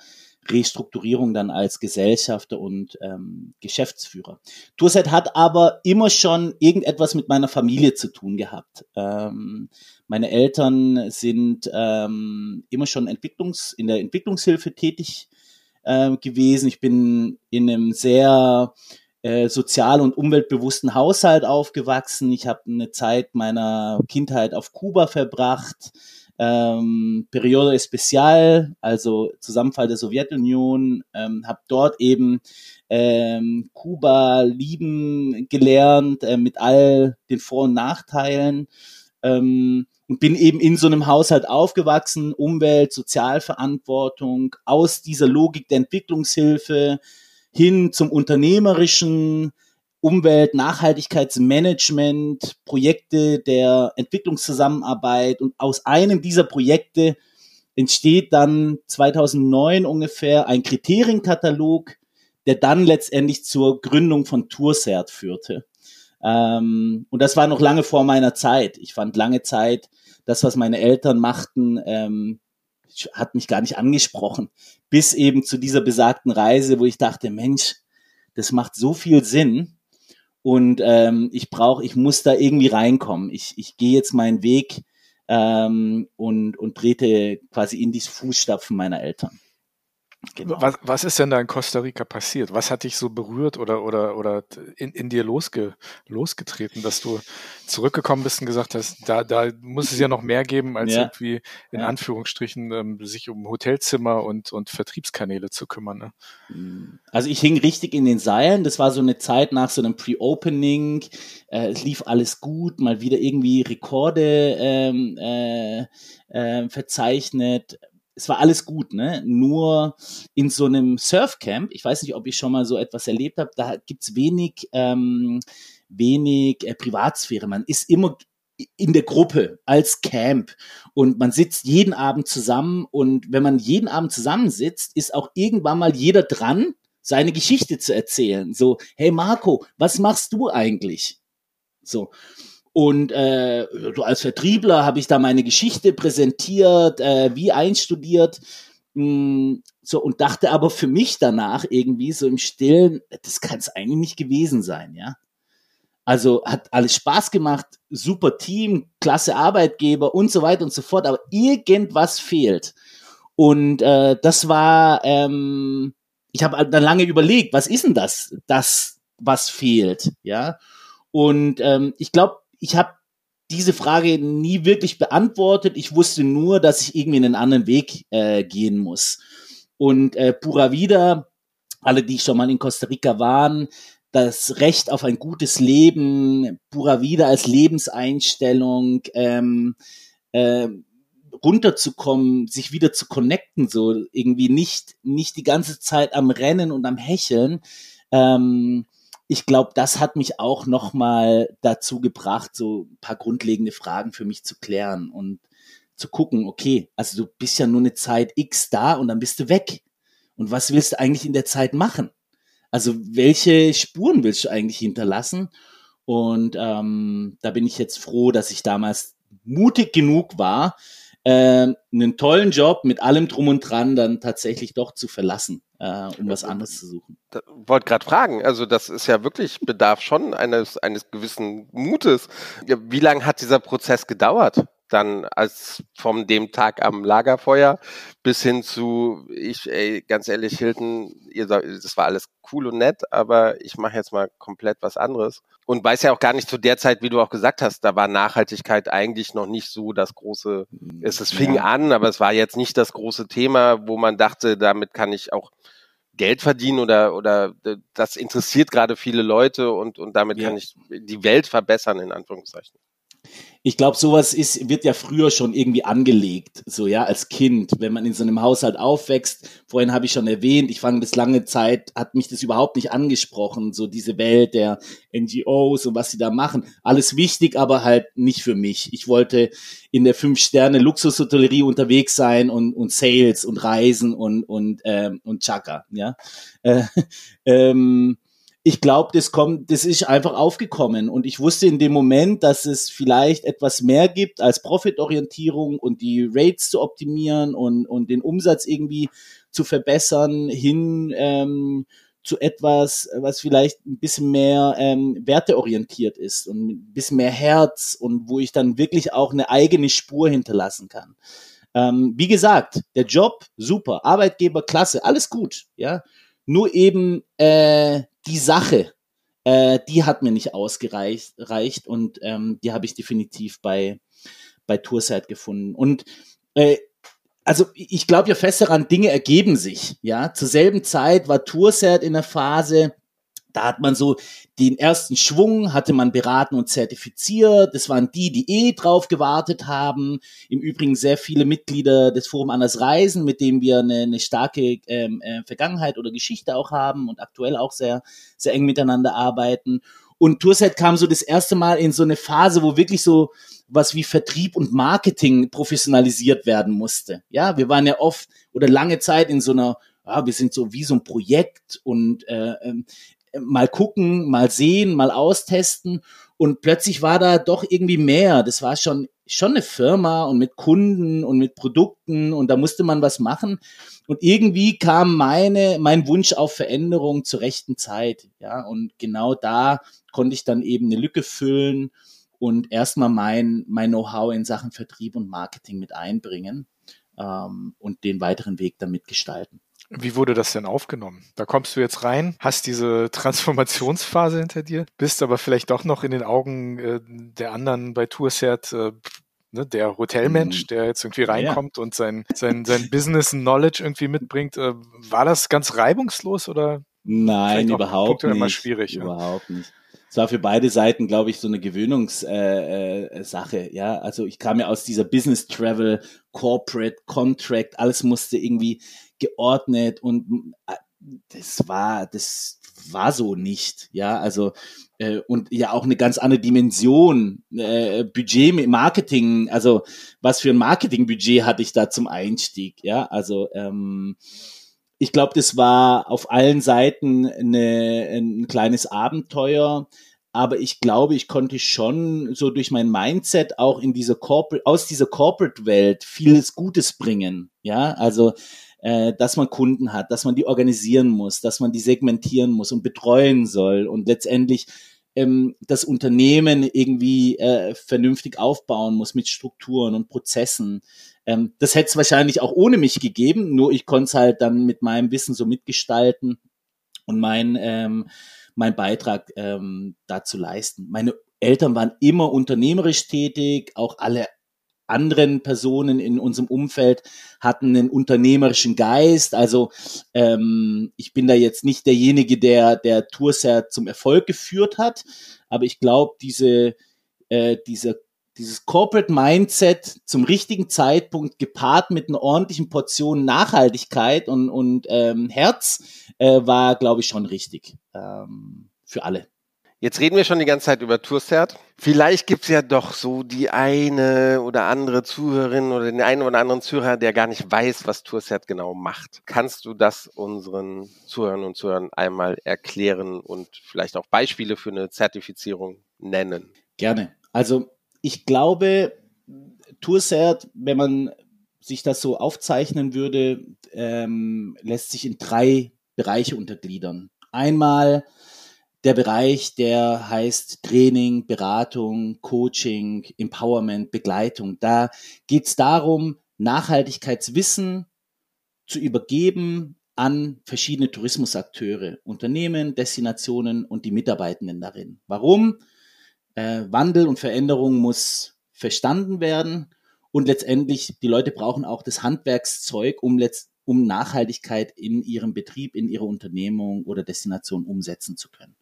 Restrukturierung dann als Gesellschafter und ähm, Geschäftsführer. Tourset hat aber immer schon irgendetwas mit meiner Familie zu tun gehabt. Ähm, meine Eltern sind ähm, immer schon Entwicklungs in der Entwicklungshilfe tätig äh, gewesen. Ich bin in einem sehr äh, sozial- und umweltbewussten Haushalt aufgewachsen. Ich habe eine Zeit meiner Kindheit auf Kuba verbracht ähm, Periode Especial, also Zusammenfall der Sowjetunion, ähm, habe dort eben ähm, Kuba lieben gelernt äh, mit all den Vor- und Nachteilen. Ähm, und bin eben in so einem Haushalt aufgewachsen, Umwelt, Sozialverantwortung, aus dieser Logik der Entwicklungshilfe hin zum unternehmerischen, Umwelt, Nachhaltigkeitsmanagement, Projekte der Entwicklungszusammenarbeit und aus einem dieser Projekte entsteht dann 2009 ungefähr ein Kriterienkatalog, der dann letztendlich zur Gründung von Toursert führte. Ähm, und das war noch lange vor meiner Zeit. Ich fand lange Zeit, das, was meine Eltern machten, ähm, hat mich gar nicht angesprochen. Bis eben zu dieser besagten Reise, wo ich dachte, Mensch, das macht so viel Sinn und ähm, ich brauche, ich muss da irgendwie reinkommen. Ich, ich gehe jetzt meinen Weg ähm, und, und trete quasi in die Fußstapfen meiner Eltern. Genau. Was, was ist denn da in Costa Rica passiert? Was hat dich so berührt oder, oder, oder in, in dir losge, losgetreten, dass du zurückgekommen bist und gesagt hast, da, da muss es ja noch mehr geben, als ja. irgendwie in ja. Anführungsstrichen ähm, sich um Hotelzimmer und, und Vertriebskanäle zu kümmern. Ne? Mm. Also ich hing richtig in den Seilen. Das war so eine Zeit nach so einem Pre-Opening. Äh, es lief alles gut, mal wieder irgendwie Rekorde ähm, äh, äh, verzeichnet es war alles gut, ne? Nur in so einem Surfcamp, ich weiß nicht, ob ich schon mal so etwas erlebt habe, da gibt's wenig, ähm, wenig äh, Privatsphäre. Man ist immer in der Gruppe als Camp und man sitzt jeden Abend zusammen und wenn man jeden Abend zusammensitzt, ist auch irgendwann mal jeder dran, seine Geschichte zu erzählen. So, hey Marco, was machst du eigentlich? So. Und äh, so als Vertriebler habe ich da meine Geschichte präsentiert, äh, wie einstudiert. Mh, hm, so und dachte aber für mich danach irgendwie so im Stillen, das kann es eigentlich nicht gewesen sein, ja. Also hat alles Spaß gemacht, super Team, klasse Arbeitgeber und so weiter und so fort, aber irgendwas fehlt. Und äh, das war, ähm, ich habe dann lange überlegt, was ist denn das, das, was fehlt, ja. Und ähm, ich glaube, ich habe diese Frage nie wirklich beantwortet. Ich wusste nur, dass ich irgendwie einen anderen Weg äh, gehen muss. Und äh, Pura Vida, alle, die schon mal in Costa Rica waren, das Recht auf ein gutes Leben, Pura Vida als Lebenseinstellung, ähm, äh, runterzukommen, sich wieder zu connecten, so irgendwie nicht, nicht die ganze Zeit am Rennen und am Hecheln. Ähm, ich glaube, das hat mich auch nochmal dazu gebracht, so ein paar grundlegende Fragen für mich zu klären und zu gucken, okay, also du bist ja nur eine Zeit X da und dann bist du weg. Und was willst du eigentlich in der Zeit machen? Also welche Spuren willst du eigentlich hinterlassen? Und ähm, da bin ich jetzt froh, dass ich damals mutig genug war, äh, einen tollen Job mit allem drum und dran dann tatsächlich doch zu verlassen, äh, um was anderes zu suchen. Wollte gerade fragen, also das ist ja wirklich bedarf schon eines eines gewissen Mutes. Wie lange hat dieser Prozess gedauert? Dann als vom dem Tag am Lagerfeuer bis hin zu, ich, ey, ganz ehrlich, Hilton, ihr, das war alles cool und nett, aber ich mache jetzt mal komplett was anderes. Und weiß ja auch gar nicht zu der Zeit, wie du auch gesagt hast, da war Nachhaltigkeit eigentlich noch nicht so das große, es, es fing ja. an, aber es war jetzt nicht das große Thema, wo man dachte, damit kann ich auch Geld verdienen oder, oder das interessiert gerade viele Leute und, und damit ja. kann ich die Welt verbessern, in Anführungszeichen ich glaube, sowas ist, wird ja früher schon irgendwie angelegt, so ja, als Kind, wenn man in so einem Haushalt aufwächst. Vorhin habe ich schon erwähnt, ich fange bis lange Zeit, hat mich das überhaupt nicht angesprochen, so diese Welt der NGOs und was sie da machen. Alles wichtig, aber halt nicht für mich. Ich wollte in der Fünf-Sterne-Luxushotellerie unterwegs sein und, und Sales und Reisen und, und, ähm, und Chaka, ja. Äh, <laughs> ähm, ich glaube, das kommt, das ist einfach aufgekommen und ich wusste in dem Moment, dass es vielleicht etwas mehr gibt als Profitorientierung und die Rates zu optimieren und, und den Umsatz irgendwie zu verbessern hin ähm, zu etwas, was vielleicht ein bisschen mehr ähm, werteorientiert ist und ein bisschen mehr Herz und wo ich dann wirklich auch eine eigene Spur hinterlassen kann. Ähm, wie gesagt, der Job super, Arbeitgeber klasse, alles gut, ja. Nur eben äh, die Sache, äh, die hat mir nicht ausgereicht reicht und ähm, die habe ich definitiv bei, bei Tourside gefunden. Und äh, also ich glaube ja fest daran, Dinge ergeben sich. Ja, zur selben Zeit war Tourset in der Phase, da hat man so den ersten Schwung, hatte man beraten und zertifiziert. Das waren die, die eh drauf gewartet haben. Im Übrigen sehr viele Mitglieder des Forum Anders Reisen, mit dem wir eine, eine starke ähm, äh, Vergangenheit oder Geschichte auch haben und aktuell auch sehr, sehr eng miteinander arbeiten. Und Tourset kam so das erste Mal in so eine Phase, wo wirklich so was wie Vertrieb und Marketing professionalisiert werden musste. Ja, wir waren ja oft oder lange Zeit in so einer ja, wir sind so wie so ein Projekt und äh, ähm, mal gucken, mal sehen, mal austesten und plötzlich war da doch irgendwie mehr. Das war schon schon eine Firma und mit Kunden und mit Produkten und da musste man was machen. Und irgendwie kam meine, mein Wunsch auf Veränderung zur rechten Zeit. Ja, und genau da konnte ich dann eben eine Lücke füllen und erstmal mein, mein Know-how in Sachen Vertrieb und Marketing mit einbringen ähm, und den weiteren Weg damit gestalten. Wie wurde das denn aufgenommen? Da kommst du jetzt rein, hast diese Transformationsphase hinter dir, bist aber vielleicht doch noch in den Augen äh, der anderen bei Tourcert äh, ne, der Hotelmensch, mhm. der jetzt irgendwie reinkommt ja. und sein, sein, sein Business Knowledge irgendwie mitbringt. Äh, war das ganz reibungslos oder? Nein, überhaupt nicht. Immer schwierig, überhaupt ja. nicht. Es war für beide Seiten, glaube ich, so eine Gewöhnungssache. Äh, äh, ja, also ich kam ja aus dieser Business Travel, Corporate Contract, alles musste irgendwie geordnet und äh, das war, das war so nicht. Ja, also äh, und ja auch eine ganz andere Dimension, äh, Budget, Marketing, also was für ein Marketingbudget hatte ich da zum Einstieg, ja, also ähm, ich glaube, das war auf allen Seiten eine, ein kleines Abenteuer, aber ich glaube, ich konnte schon so durch mein Mindset auch in diese Corporate, aus dieser Corporate-Welt vieles Gutes bringen, ja, also äh, dass man Kunden hat, dass man die organisieren muss, dass man die segmentieren muss und betreuen soll und letztendlich ähm, das Unternehmen irgendwie äh, vernünftig aufbauen muss mit Strukturen und Prozessen. Ähm, das hätte es wahrscheinlich auch ohne mich gegeben, nur ich konnte es halt dann mit meinem Wissen so mitgestalten und mein, ähm, mein Beitrag ähm, dazu leisten. Meine Eltern waren immer unternehmerisch tätig, auch alle anderen Personen in unserem Umfeld hatten einen unternehmerischen Geist. Also ähm, ich bin da jetzt nicht derjenige, der der Tourset zum Erfolg geführt hat, aber ich glaube, diese äh, diese dieses Corporate Mindset zum richtigen Zeitpunkt gepaart mit einer ordentlichen Portion Nachhaltigkeit und, und ähm, Herz äh, war, glaube ich, schon richtig ähm, für alle. Jetzt reden wir schon die ganze Zeit über Tourcert. Vielleicht gibt's ja doch so die eine oder andere Zuhörerin oder den einen oder anderen Zuhörer, der gar nicht weiß, was Tourcert genau macht. Kannst du das unseren Zuhörern und Zuhörern einmal erklären und vielleicht auch Beispiele für eine Zertifizierung nennen? Gerne. Also ich glaube, Tourcert, wenn man sich das so aufzeichnen würde, ähm, lässt sich in drei Bereiche untergliedern. Einmal der Bereich, der heißt Training, Beratung, Coaching, Empowerment, Begleitung. Da geht es darum, Nachhaltigkeitswissen zu übergeben an verschiedene Tourismusakteure, Unternehmen, Destinationen und die Mitarbeitenden darin. Warum? Äh, Wandel und Veränderung muss verstanden werden und letztendlich die Leute brauchen auch das Handwerkszeug, um letzt, um Nachhaltigkeit in ihrem Betrieb, in ihrer Unternehmung oder Destination umsetzen zu können.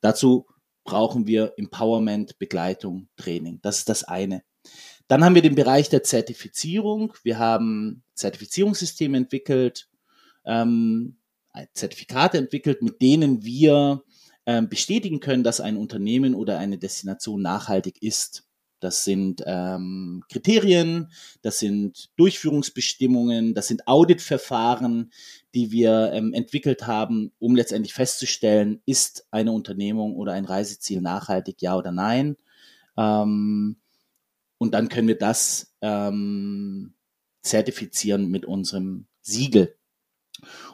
Dazu brauchen wir Empowerment, Begleitung, Training. Das ist das eine. Dann haben wir den Bereich der Zertifizierung. Wir haben Zertifizierungssysteme entwickelt, ähm, Zertifikate entwickelt, mit denen wir ähm, bestätigen können, dass ein Unternehmen oder eine Destination nachhaltig ist. Das sind ähm, Kriterien, das sind Durchführungsbestimmungen, das sind Auditverfahren, die wir ähm, entwickelt haben, um letztendlich festzustellen, ist eine Unternehmung oder ein Reiseziel nachhaltig, ja oder nein. Ähm, und dann können wir das ähm, zertifizieren mit unserem Siegel.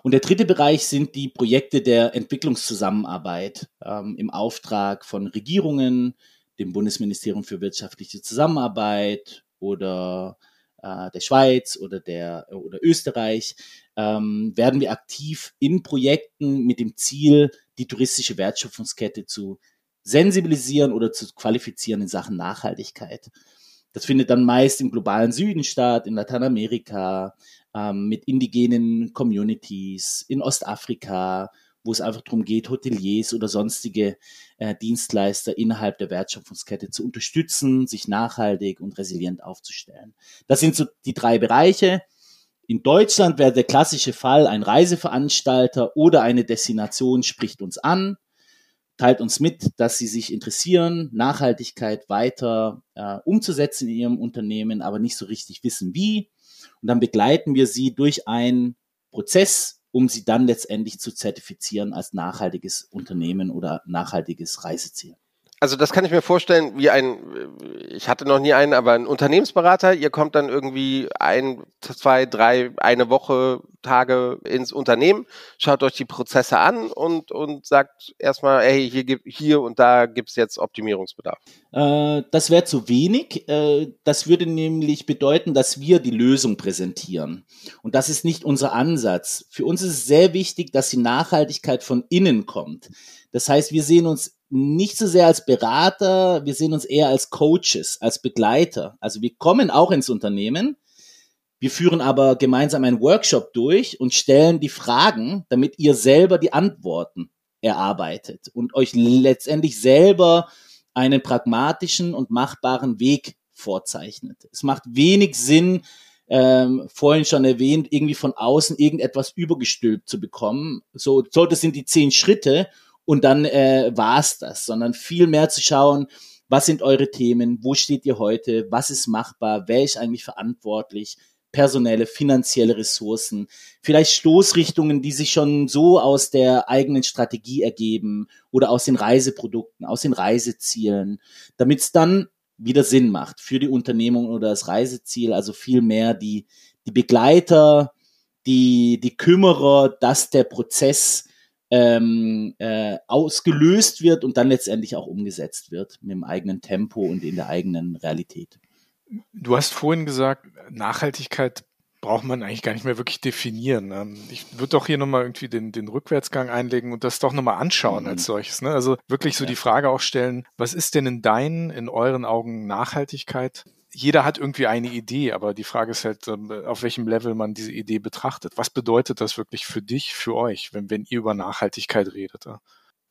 Und der dritte Bereich sind die Projekte der Entwicklungszusammenarbeit ähm, im Auftrag von Regierungen, dem Bundesministerium für wirtschaftliche Zusammenarbeit oder äh, der Schweiz oder der oder Österreich ähm, werden wir aktiv in Projekten mit dem Ziel, die touristische Wertschöpfungskette zu sensibilisieren oder zu qualifizieren in Sachen Nachhaltigkeit. Das findet dann meist im globalen Süden statt, in Lateinamerika, ähm, mit indigenen Communities, in Ostafrika, wo es einfach darum geht, Hoteliers oder sonstige äh, Dienstleister innerhalb der Wertschöpfungskette zu unterstützen, sich nachhaltig und resilient aufzustellen. Das sind so die drei Bereiche. In Deutschland wäre der klassische Fall, ein Reiseveranstalter oder eine Destination spricht uns an, teilt uns mit, dass sie sich interessieren, Nachhaltigkeit weiter äh, umzusetzen in ihrem Unternehmen, aber nicht so richtig wissen wie. Und dann begleiten wir sie durch einen Prozess, um sie dann letztendlich zu zertifizieren als nachhaltiges Unternehmen oder nachhaltiges Reiseziel also das kann ich mir vorstellen, wie ein, ich hatte noch nie einen, aber ein Unternehmensberater, ihr kommt dann irgendwie ein, zwei, drei, eine Woche, Tage ins Unternehmen, schaut euch die Prozesse an und, und sagt erstmal, hey, hier, gibt hier und da gibt's jetzt Optimierungsbedarf. Äh, das wäre zu wenig. Äh, das würde nämlich bedeuten, dass wir die Lösung präsentieren. Und das ist nicht unser Ansatz. Für uns ist es sehr wichtig, dass die Nachhaltigkeit von innen kommt. Das heißt, wir sehen uns nicht so sehr als Berater, wir sehen uns eher als Coaches, als Begleiter. Also wir kommen auch ins Unternehmen, wir führen aber gemeinsam einen Workshop durch und stellen die Fragen, damit ihr selber die Antworten erarbeitet und euch letztendlich selber einen pragmatischen und machbaren Weg vorzeichnet. Es macht wenig Sinn, ähm, vorhin schon erwähnt, irgendwie von außen irgendetwas übergestülpt zu bekommen. So, so das sind die zehn Schritte und dann äh, war's das, sondern viel mehr zu schauen, was sind eure Themen, wo steht ihr heute, was ist machbar, wer ist eigentlich verantwortlich, personelle, finanzielle Ressourcen, vielleicht Stoßrichtungen, die sich schon so aus der eigenen Strategie ergeben oder aus den Reiseprodukten, aus den Reisezielen, damit es dann wieder Sinn macht für die Unternehmung oder das Reiseziel, also viel mehr die, die Begleiter, die, die Kümmerer, dass der Prozess ähm, äh, ausgelöst wird und dann letztendlich auch umgesetzt wird mit dem eigenen Tempo und in der eigenen Realität. Du hast vorhin gesagt, Nachhaltigkeit braucht man eigentlich gar nicht mehr wirklich definieren. Ähm, ich würde doch hier nochmal irgendwie den, den Rückwärtsgang einlegen und das doch nochmal anschauen mhm. als solches. Ne? Also wirklich so ja. die Frage auch stellen, was ist denn in deinen, in euren Augen Nachhaltigkeit? Jeder hat irgendwie eine Idee, aber die Frage ist halt, ähm, auf welchem Level man diese Idee betrachtet. Was bedeutet das wirklich für dich, für euch, wenn, wenn ihr über Nachhaltigkeit redet?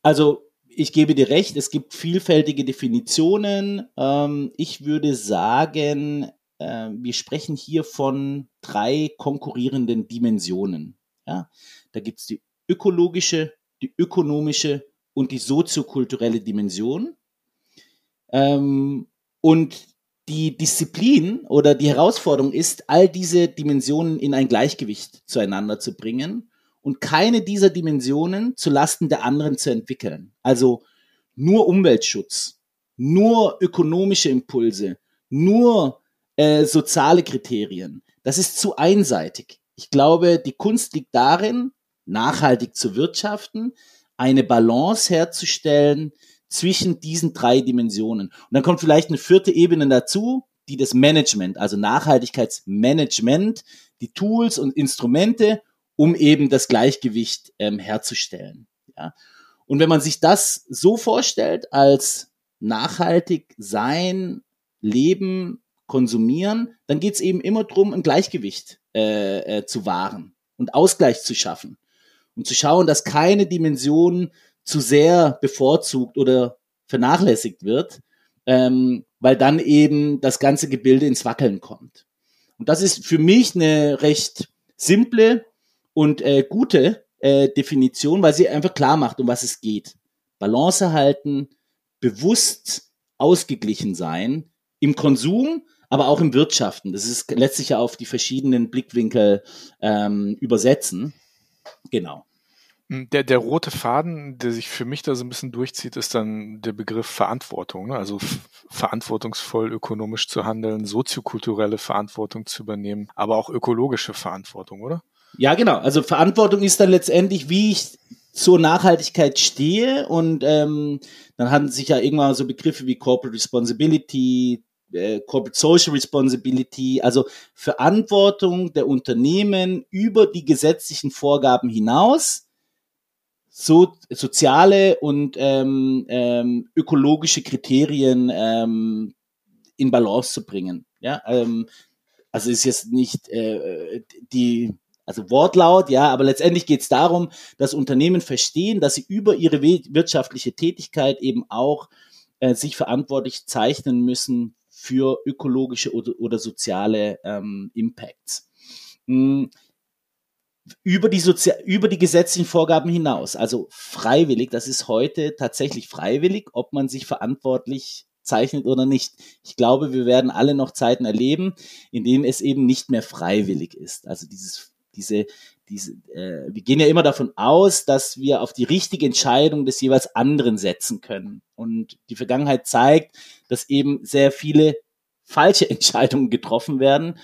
Also ich gebe dir recht, es gibt vielfältige Definitionen. Ähm, ich würde sagen, äh, wir sprechen hier von drei konkurrierenden Dimensionen. Da gibt es die ökologische, die ökonomische und die soziokulturelle Dimension. Ähm, und die Disziplin oder die Herausforderung ist, all diese Dimensionen in ein Gleichgewicht zueinander zu bringen und keine dieser Dimensionen zu Lasten der anderen zu entwickeln. Also nur Umweltschutz, nur ökonomische Impulse, nur äh, soziale Kriterien. Das ist zu einseitig. Ich glaube, die Kunst liegt darin, nachhaltig zu wirtschaften, eine Balance herzustellen, zwischen diesen drei Dimensionen. Und dann kommt vielleicht eine vierte Ebene dazu, die das Management, also Nachhaltigkeitsmanagement, die Tools und Instrumente, um eben das Gleichgewicht ähm, herzustellen. Ja. Und wenn man sich das so vorstellt, als nachhaltig sein, leben, konsumieren, dann geht es eben immer darum, ein Gleichgewicht äh, äh, zu wahren und Ausgleich zu schaffen und zu schauen, dass keine Dimension zu sehr bevorzugt oder vernachlässigt wird, ähm, weil dann eben das ganze Gebilde ins Wackeln kommt. Und das ist für mich eine recht simple und äh, gute äh, Definition, weil sie einfach klar macht, um was es geht. Balance halten, bewusst ausgeglichen sein im Konsum, aber auch im Wirtschaften. Das ist letztlich ja auf die verschiedenen Blickwinkel ähm, übersetzen. Genau. Hm, der, der rote Faden, der sich für mich da so ein bisschen durchzieht, ist dann der Begriff Verantwortung. Ne? Also verantwortungsvoll ökonomisch zu handeln, soziokulturelle Verantwortung zu übernehmen, aber auch ökologische Verantwortung, oder? Ja, genau. Also Verantwortung ist dann letztendlich, wie ich zur Nachhaltigkeit stehe und ähm, dann hatten sich ja irgendwann so Begriffe wie Corporate Responsibility, äh, Corporate Social Responsibility, also Verantwortung der Unternehmen über die gesetzlichen Vorgaben hinaus so, soziale und ähm, ähm, ökologische Kriterien ähm, in Balance zu bringen. Ja, ähm, also ist jetzt nicht äh, die, also Wortlaut, ja, aber letztendlich geht es darum, dass Unternehmen verstehen, dass sie über ihre wirtschaftliche Tätigkeit eben auch äh, sich verantwortlich zeichnen müssen für ökologische oder, oder soziale ähm, Impacts. Mhm über die, Sozi über die gesetzlichen Vorgaben hinaus. Also freiwillig, das ist heute tatsächlich freiwillig, ob man sich verantwortlich zeichnet oder nicht. Ich glaube, wir werden alle noch Zeiten erleben, in denen es eben nicht mehr freiwillig ist. Also dieses, diese diese, äh, wir gehen ja immer davon aus, dass wir auf die richtige Entscheidung des jeweils anderen setzen können. Und die Vergangenheit zeigt, dass eben sehr viele falsche <laughs> Entscheidungen getroffen werden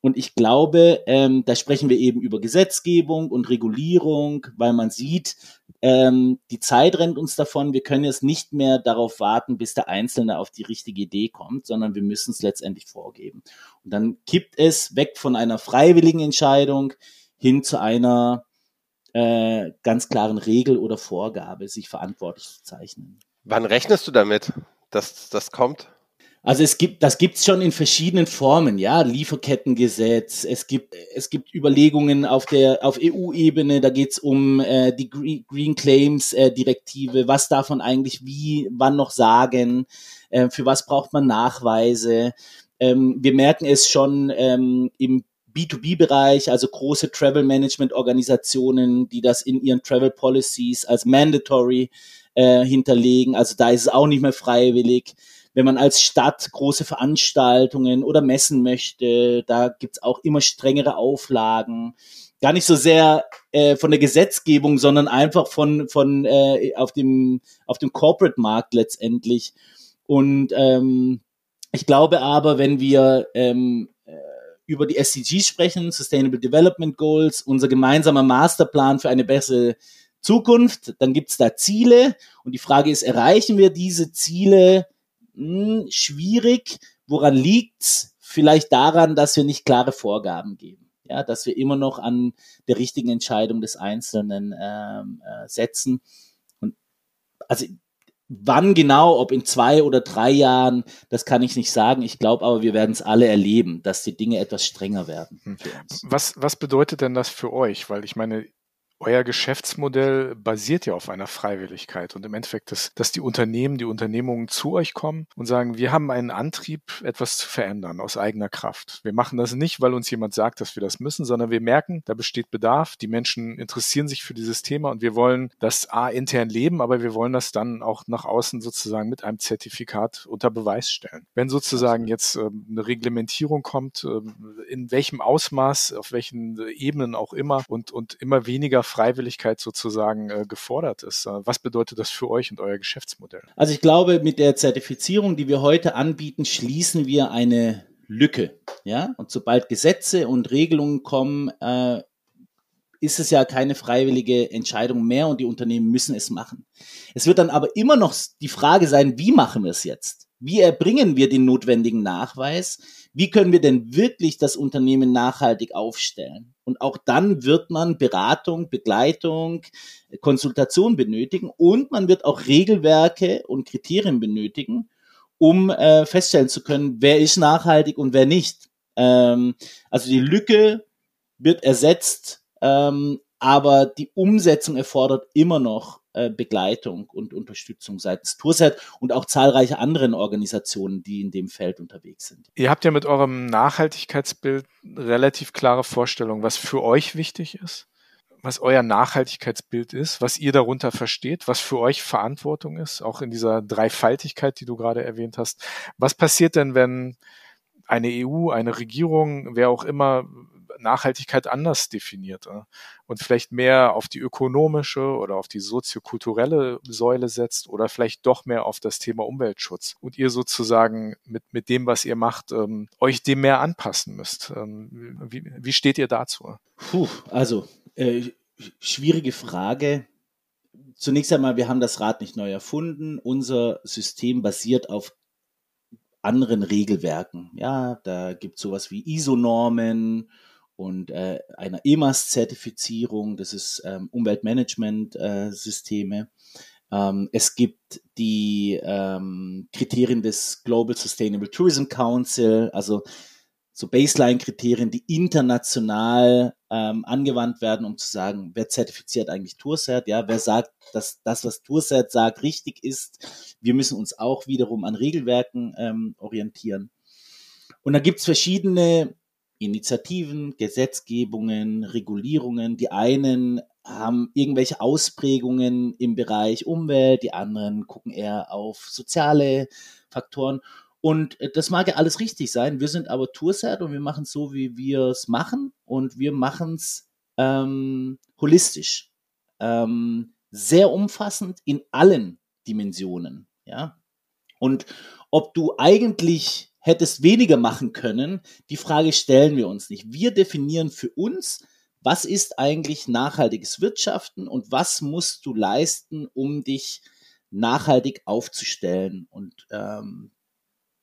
und ich glaube, ähm, da sprechen wir eben über Gesetzgebung und Regulierung, weil man sieht, ähm, die Zeit rennt uns davon. Wir können jetzt nicht mehr darauf warten, bis der Einzelne auf die richtige Idee kommt, sondern wir müssen es letztendlich vorgeben. Und dann kippt es weg von einer freiwilligen Entscheidung hin zu einer äh, ganz klaren Regel oder Vorgabe, sich verantwortlich zu zeichnen. Wann rechnest du damit, dass das kommt? Also es gibt, das gibt's schon in verschiedenen Formen, ja, Lieferkettengesetz. Es gibt, es gibt Überlegungen auf der, auf EU-Ebene. Da geht's um äh, die Green Claims äh, Direktive. Was darf man eigentlich wie, wann noch sagen? Äh, für was braucht man Nachweise? Ähm, wir merken es schon ähm, im B2B-Bereich, also große Travel Management Organisationen, die das in ihren Travel Policies als mandatory äh, hinterlegen. Also da ist es auch nicht mehr freiwillig wenn man als Stadt große Veranstaltungen oder messen möchte, da gibt's auch immer strengere Auflagen. Gar nicht so sehr äh, von der Gesetzgebung, sondern einfach von, von äh, auf dem, auf dem Corporate-Markt letztendlich. Und ähm, ich glaube aber, wenn wir ähm, äh, über die SDGs sprechen, Sustainable Development Goals, unser gemeinsamer Masterplan für eine bessere Zukunft, dann gibt's da Ziele und die Frage ist, erreichen wir diese Ziele mh, hm, schwierig. Woran liegt's? Vielleicht daran, dass wir nicht klare Vorgaben geben. Ja, dass wir immer noch an der richtigen Entscheidung des Einzelnen ähm, äh, setzen. Und also wann genau, ob in zwei oder drei Jahren, das kann ich nicht sagen. Ich glaube aber, wir werden es alle erleben, dass die Dinge etwas strenger werden. Hm. Was, was bedeutet denn das für euch? Weil ich meine, euer Geschäftsmodell basiert ja auf einer Freiwilligkeit und im Endeffekt, dass, dass die Unternehmen, die Unternehmungen zu euch kommen und sagen, wir haben einen Antrieb, etwas zu verändern aus eigener Kraft. Wir machen das nicht, weil uns jemand sagt, dass wir das müssen, sondern wir merken, da besteht Bedarf, die Menschen interessieren sich für dieses Thema und wir wollen das A intern leben, aber wir wollen das dann auch nach außen sozusagen mit einem Zertifikat unter Beweis stellen. Wenn sozusagen jetzt äh, eine Reglementierung kommt, äh, in welchem Ausmaß, auf welchen Ebenen auch immer und, und immer weniger Freiwilligkeit sozusagen äh, gefordert ist. Äh, was bedeutet das für euch und euer Geschäftsmodell? Also ich glaube, mit der Zertifizierung, die wir heute anbieten, schließen wir eine Lücke. Ja, und sobald Gesetze und Regelungen kommen, äh, ist es ja keine freiwillige Entscheidung mehr und die Unternehmen müssen es machen. Es wird dann aber immer noch die Frage sein, wie machen wir es jetzt? Wie erbringen wir den notwendigen Nachweis? Wie können wir denn wirklich das Unternehmen nachhaltig aufstellen? Und auch dann wird man Beratung, Begleitung, Konsultation benötigen und man wird auch Regelwerke und Kriterien benötigen, um äh, feststellen zu können, wer ist nachhaltig und wer nicht. Ähm, also die Lücke wird ersetzt, ähm, aber die Umsetzung erfordert immer noch äh, Begleitung und Unterstützung seitens Tourset und auch zahlreiche anderen Organisationen, die in dem Feld unterwegs sind. Ihr habt ja mit eurem Nachhaltigkeitsbild relativ klare Vorstellung, was für euch wichtig ist, was euer Nachhaltigkeitsbild ist, was ihr darunter versteht, was für euch Verantwortung ist, auch in dieser Dreifaltigkeit, die du gerade erwähnt hast. Was passiert denn, wenn eine EU, eine Regierung, wer auch immer Nachhaltigkeit anders definiert äh, und vielleicht mehr auf die ökonomische oder auf die soziokulturelle Säule setzt oder vielleicht doch mehr auf das Thema Umweltschutz und ihr sozusagen mit, mit dem, was ihr macht, ähm, euch dem mehr anpassen müsst. Ähm, wie, wie steht ihr dazu? Puh, also äh, schwierige Frage. Zunächst einmal, wir haben das Rad nicht neu erfunden. Unser System basiert auf anderen Regelwerken. Ja, da gibt es sowas wie ISO-Normen und äh, einer EMAS-Zertifizierung, das ist ähm, Umweltmanagement-Systeme. Äh, ähm, es gibt die ähm, Kriterien des Global Sustainable Tourism Council, also so Baseline-Kriterien, die international ähm, angewandt werden, um zu sagen, wer zertifiziert eigentlich Tourset, ja, wer sagt, dass das, was Tourset sagt, richtig ist. Wir müssen uns auch wiederum an Regelwerken ähm, orientieren. Und da gibt's verschiedene Initiativen, Gesetzgebungen, Regulierungen. Die einen haben irgendwelche Ausprägungen im Bereich Umwelt, die anderen gucken eher auf soziale Faktoren. Und äh, das mag ja alles richtig sein. Wir sind aber Tourset und wir machen es so, wie wir es machen. Und wir machen es ähm, holistisch, ähm, sehr umfassend in allen Dimensionen. Ja, und ob du eigentlich hättest weniger machen können, die Frage stellen wir uns nicht. Wir definieren für uns, was ist eigentlich nachhaltiges Wirtschaften und was musst du leisten, um dich nachhaltig aufzustellen. Und ähm,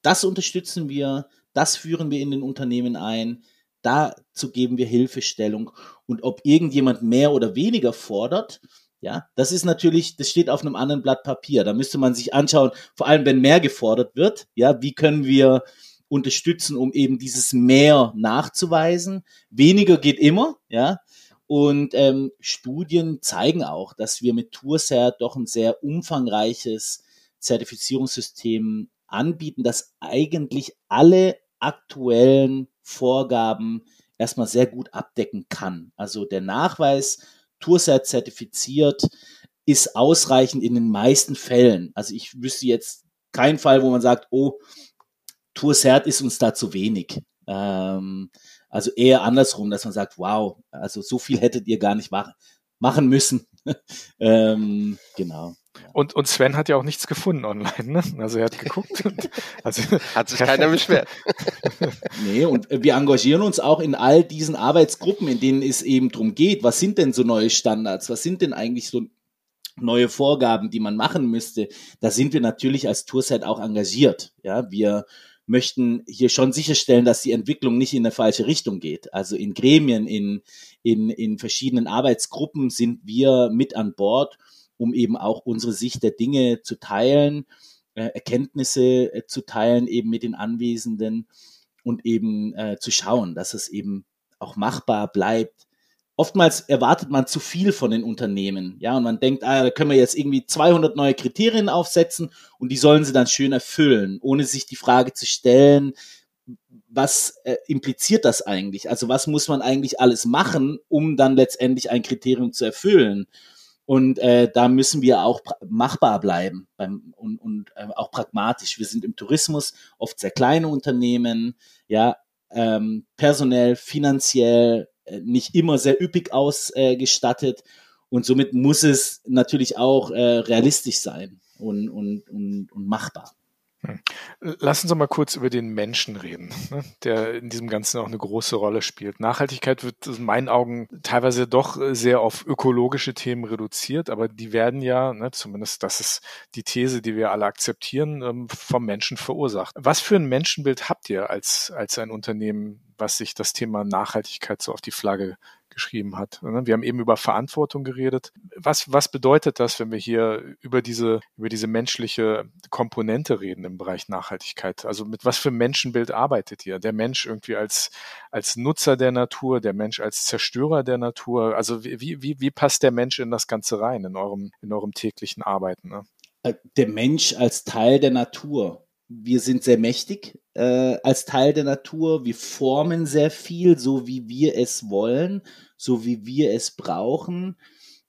das unterstützen wir, das führen wir in den Unternehmen ein, dazu geben wir Hilfestellung. Und ob irgendjemand mehr oder weniger fordert, ja, das ist natürlich, das steht auf einem anderen Blatt Papier. Da müsste man sich anschauen, vor allem wenn mehr gefordert wird, ja, wie können wir unterstützen, um eben dieses mehr nachzuweisen. Weniger geht immer, ja. Und ähm, Studien zeigen auch, dass wir mit TourCert doch ein sehr umfangreiches Zertifizierungssystem anbieten, das eigentlich alle aktuellen Vorgaben erstmal sehr gut abdecken kann. Also der Nachweis TourCert zertifiziert ist ausreichend in den meisten Fällen. Also ich wüsste jetzt keinen Fall, wo man sagt, oh, TourCert ist uns da zu wenig. Ähm, also eher andersrum, dass man sagt, wow, also so viel hättet ihr gar nicht machen, machen müssen. <laughs> ähm, genau. Und, und Sven hat ja auch nichts gefunden online, ne? Also er hat geguckt. Und, <laughs> also, hat sich keiner beschwert. <laughs> nee, und wir engagieren uns auch in all diesen Arbeitsgruppen, in denen es eben drum geht, was sind denn so neue Standards? Was sind denn eigentlich so neue Vorgaben, die man machen müsste? Da sind wir natürlich als Tourset auch engagiert. Ja, wir möchten hier schon sicherstellen, dass die Entwicklung nicht in eine falsche Richtung geht. Also in Gremien, in, in, in verschiedenen Arbeitsgruppen sind wir mit an Bord, um eben auch unsere Sicht der Dinge zu teilen, äh, Erkenntnisse äh, zu teilen eben mit den Anwesenden und eben äh, zu schauen, dass es eben auch machbar bleibt, oftmals erwartet man zu viel von den Unternehmen, ja, und man denkt, ah, da können wir jetzt irgendwie 200 neue Kriterien aufsetzen und die sollen sie dann schön erfüllen, ohne sich die Frage zu stellen, was äh, impliziert das eigentlich? Also was muss man eigentlich alles machen, um dann letztendlich ein Kriterium zu erfüllen? Und äh, da müssen wir auch machbar bleiben beim, und, und äh, auch pragmatisch. Wir sind im Tourismus oft sehr kleine Unternehmen, ja, ähm, personell, finanziell, äh, nicht immer sehr üppig ausgestattet und somit muss es natürlich auch äh, realistisch sein und, und, und, und machbar. Hm. Lass uns mal kurz über den Menschen reden, ne, der in diesem Ganzen auch eine große Rolle spielt. Nachhaltigkeit wird in meinen Augen teilweise doch sehr auf ökologische Themen reduziert, aber die werden ja, ne, zumindest das ist die These, die wir alle akzeptieren, ähm, vom Menschen verursacht. Was für ein Menschenbild habt ihr als, als ein Unternehmen, was sich das Thema Nachhaltigkeit so auf die Flagge geschrieben hat. Ne? Wir haben eben über Verantwortung geredet. Was, was bedeutet das, wenn wir hier über diese, über diese menschliche Komponente reden im Bereich Nachhaltigkeit? Also mit was für Menschenbild arbeitet ihr? Der Mensch irgendwie als, als Nutzer der Natur, der Mensch als Zerstörer der Natur? Also wie, wie, wie passt der Mensch in das Ganze rein, in eurem, in eurem täglichen Arbeiten? Ne? Äh, der Mensch als Teil der Natur wir sind sehr mächtig äh, als Teil der Natur. Wir formen sehr viel, so wie wir es wollen, so wie wir es brauchen.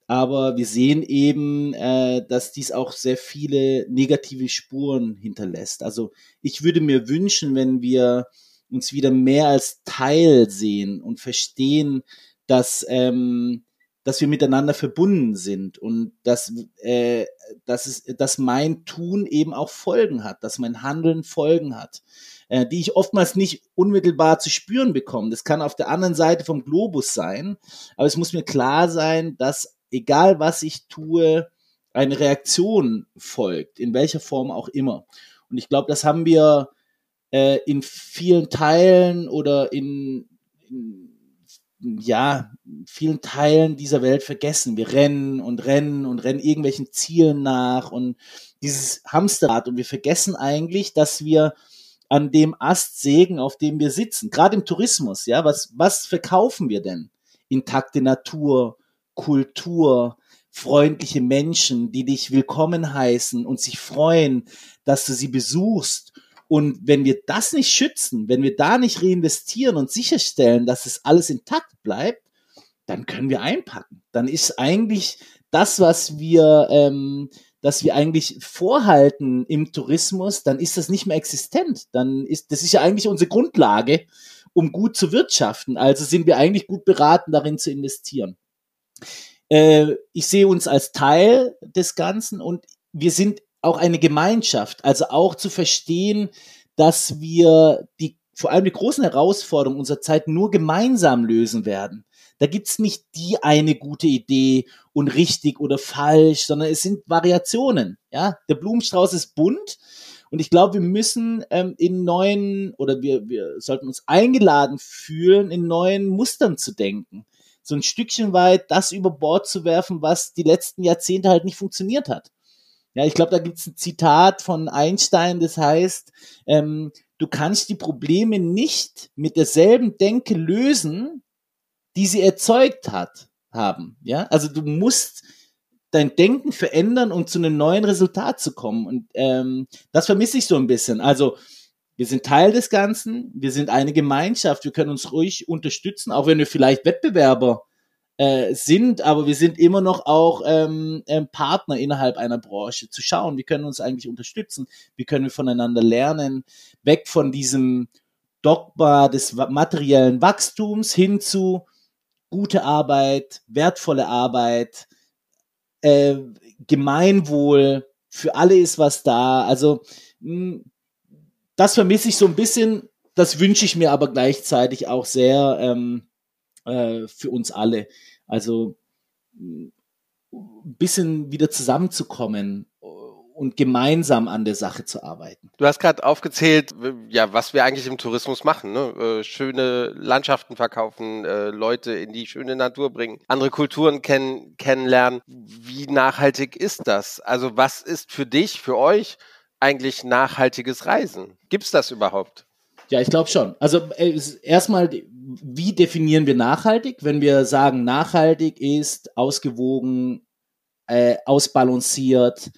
Aber wir sehen eben, äh, dass dies auch sehr viele negative Spuren hinterlässt. Also ich würde mir wünschen, wenn wir uns wieder mehr als Teil sehen und verstehen, dass ähm, dass wir miteinander verbunden sind und dass, äh, dass, es, dass mein Tun eben auch Folgen hat, dass mein Handeln Folgen hat, äh, die ich oftmals nicht unmittelbar zu spüren bekomme. Das kann auf der anderen Seite vom Globus sein, aber es muss mir klar sein, dass egal was ich tue, eine Reaktion folgt, in welcher Form auch immer. Und ich glaube, das haben wir äh, in vielen Teilen oder in, in ja, vielen Teilen dieser Welt vergessen. Wir rennen und rennen und rennen irgendwelchen Zielen nach und dieses Hamsterrad und wir vergessen eigentlich, dass wir an dem Ast sägen, auf dem wir sitzen. Gerade im Tourismus, ja, was, was verkaufen wir denn? Intakte Natur, Kultur, freundliche Menschen, die dich willkommen heißen und sich freuen, dass du sie besuchst und wenn wir das nicht schützen, wenn wir da nicht reinvestieren und sicherstellen, dass es alles intakt bleibt, dann können wir einpacken. Dann ist eigentlich das, was wir, ähm, dass wir eigentlich vorhalten im Tourismus, dann ist das nicht mehr existent. Dann ist, das ist ja eigentlich unsere Grundlage, um gut zu wirtschaften. Also sind wir eigentlich gut beraten, darin zu investieren. Äh, ich sehe uns als Teil des Ganzen und wir sind auch eine Gemeinschaft. Also auch zu verstehen, dass wir die vor allem die großen Herausforderungen unserer Zeit nur gemeinsam lösen werden. Da gibt's nicht die eine gute Idee und richtig oder falsch, sondern es sind Variationen. Ja, der Blumenstrauß ist bunt und ich glaube, wir müssen ähm, in neuen oder wir, wir sollten uns eingeladen fühlen, in neuen Mustern zu denken. So ein Stückchen weit das über Bord zu werfen, was die letzten Jahrzehnte halt nicht funktioniert hat. Ja, ich glaube, da gibt's ein Zitat von Einstein, das heißt, ähm, du kannst die Probleme nicht mit derselben Denke lösen, die sie erzeugt hat, haben. Ja, also du musst dein Denken verändern, um zu einem neuen Resultat zu kommen. Und ähm, das vermisse ich so ein bisschen. Also wir sind Teil des Ganzen, wir sind eine Gemeinschaft, wir können uns ruhig unterstützen, auch wenn wir vielleicht Wettbewerber äh, sind, aber wir sind immer noch auch ähm, ähm, Partner innerhalb einer Branche, zu schauen, wie können wir uns eigentlich unterstützen, wie können wir voneinander lernen, weg von diesem Dogma des materiellen Wachstums hin zu gute Arbeit, wertvolle Arbeit, äh, Gemeinwohl, für alle ist was da. Also mh, hm, das vermisse ich so ein bisschen, das wünsche ich mir aber gleichzeitig auch sehr ähm, äh, für uns alle. Also ein bisschen wieder zusammenzukommen und gemeinsam an der Sache zu arbeiten. Du hast gerade aufgezählt, ja, was wir eigentlich im Tourismus machen. Ne? Äh, schöne Landschaften verkaufen, äh, Leute in die schöne Natur bringen, andere Kulturen kennen, kennenlernen. Wie nachhaltig ist das? Also was ist für dich, für euch eigentlich nachhaltiges Reisen? Gibt es das überhaupt? Ja, ich glaube schon. Also äh, erstmal, wie definieren wir nachhaltig? Wenn wir sagen, nachhaltig ist ausgewogen, äh, ausbalanciert,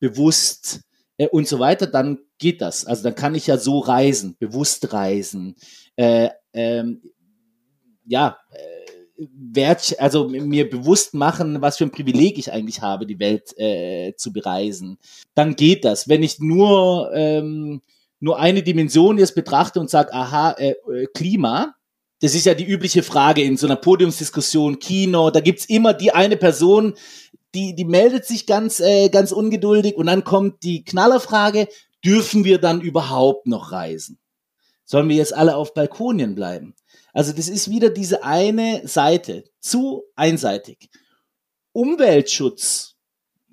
bewusst äh, und so weiter, dann geht das. Also dann kann ich ja so reisen, bewusst reisen. Äh, ähm, ja, äh, wert, also mir bewusst machen, was für ein Privileg ich eigentlich habe, die Welt äh, zu bereisen. Dann geht das. Wenn ich nur ähm, nur eine Dimension jetzt betrachte und sage, aha, äh, äh, Klima, das ist ja die übliche Frage in so einer Podiumsdiskussion, Kino, da gibt's immer die eine Person, die, die meldet sich ganz, äh, ganz ungeduldig und dann kommt die Knallerfrage, dürfen wir dann überhaupt noch reisen? Sollen wir jetzt alle auf Balkonien bleiben? Also das ist wieder diese eine Seite, zu einseitig. Umweltschutz,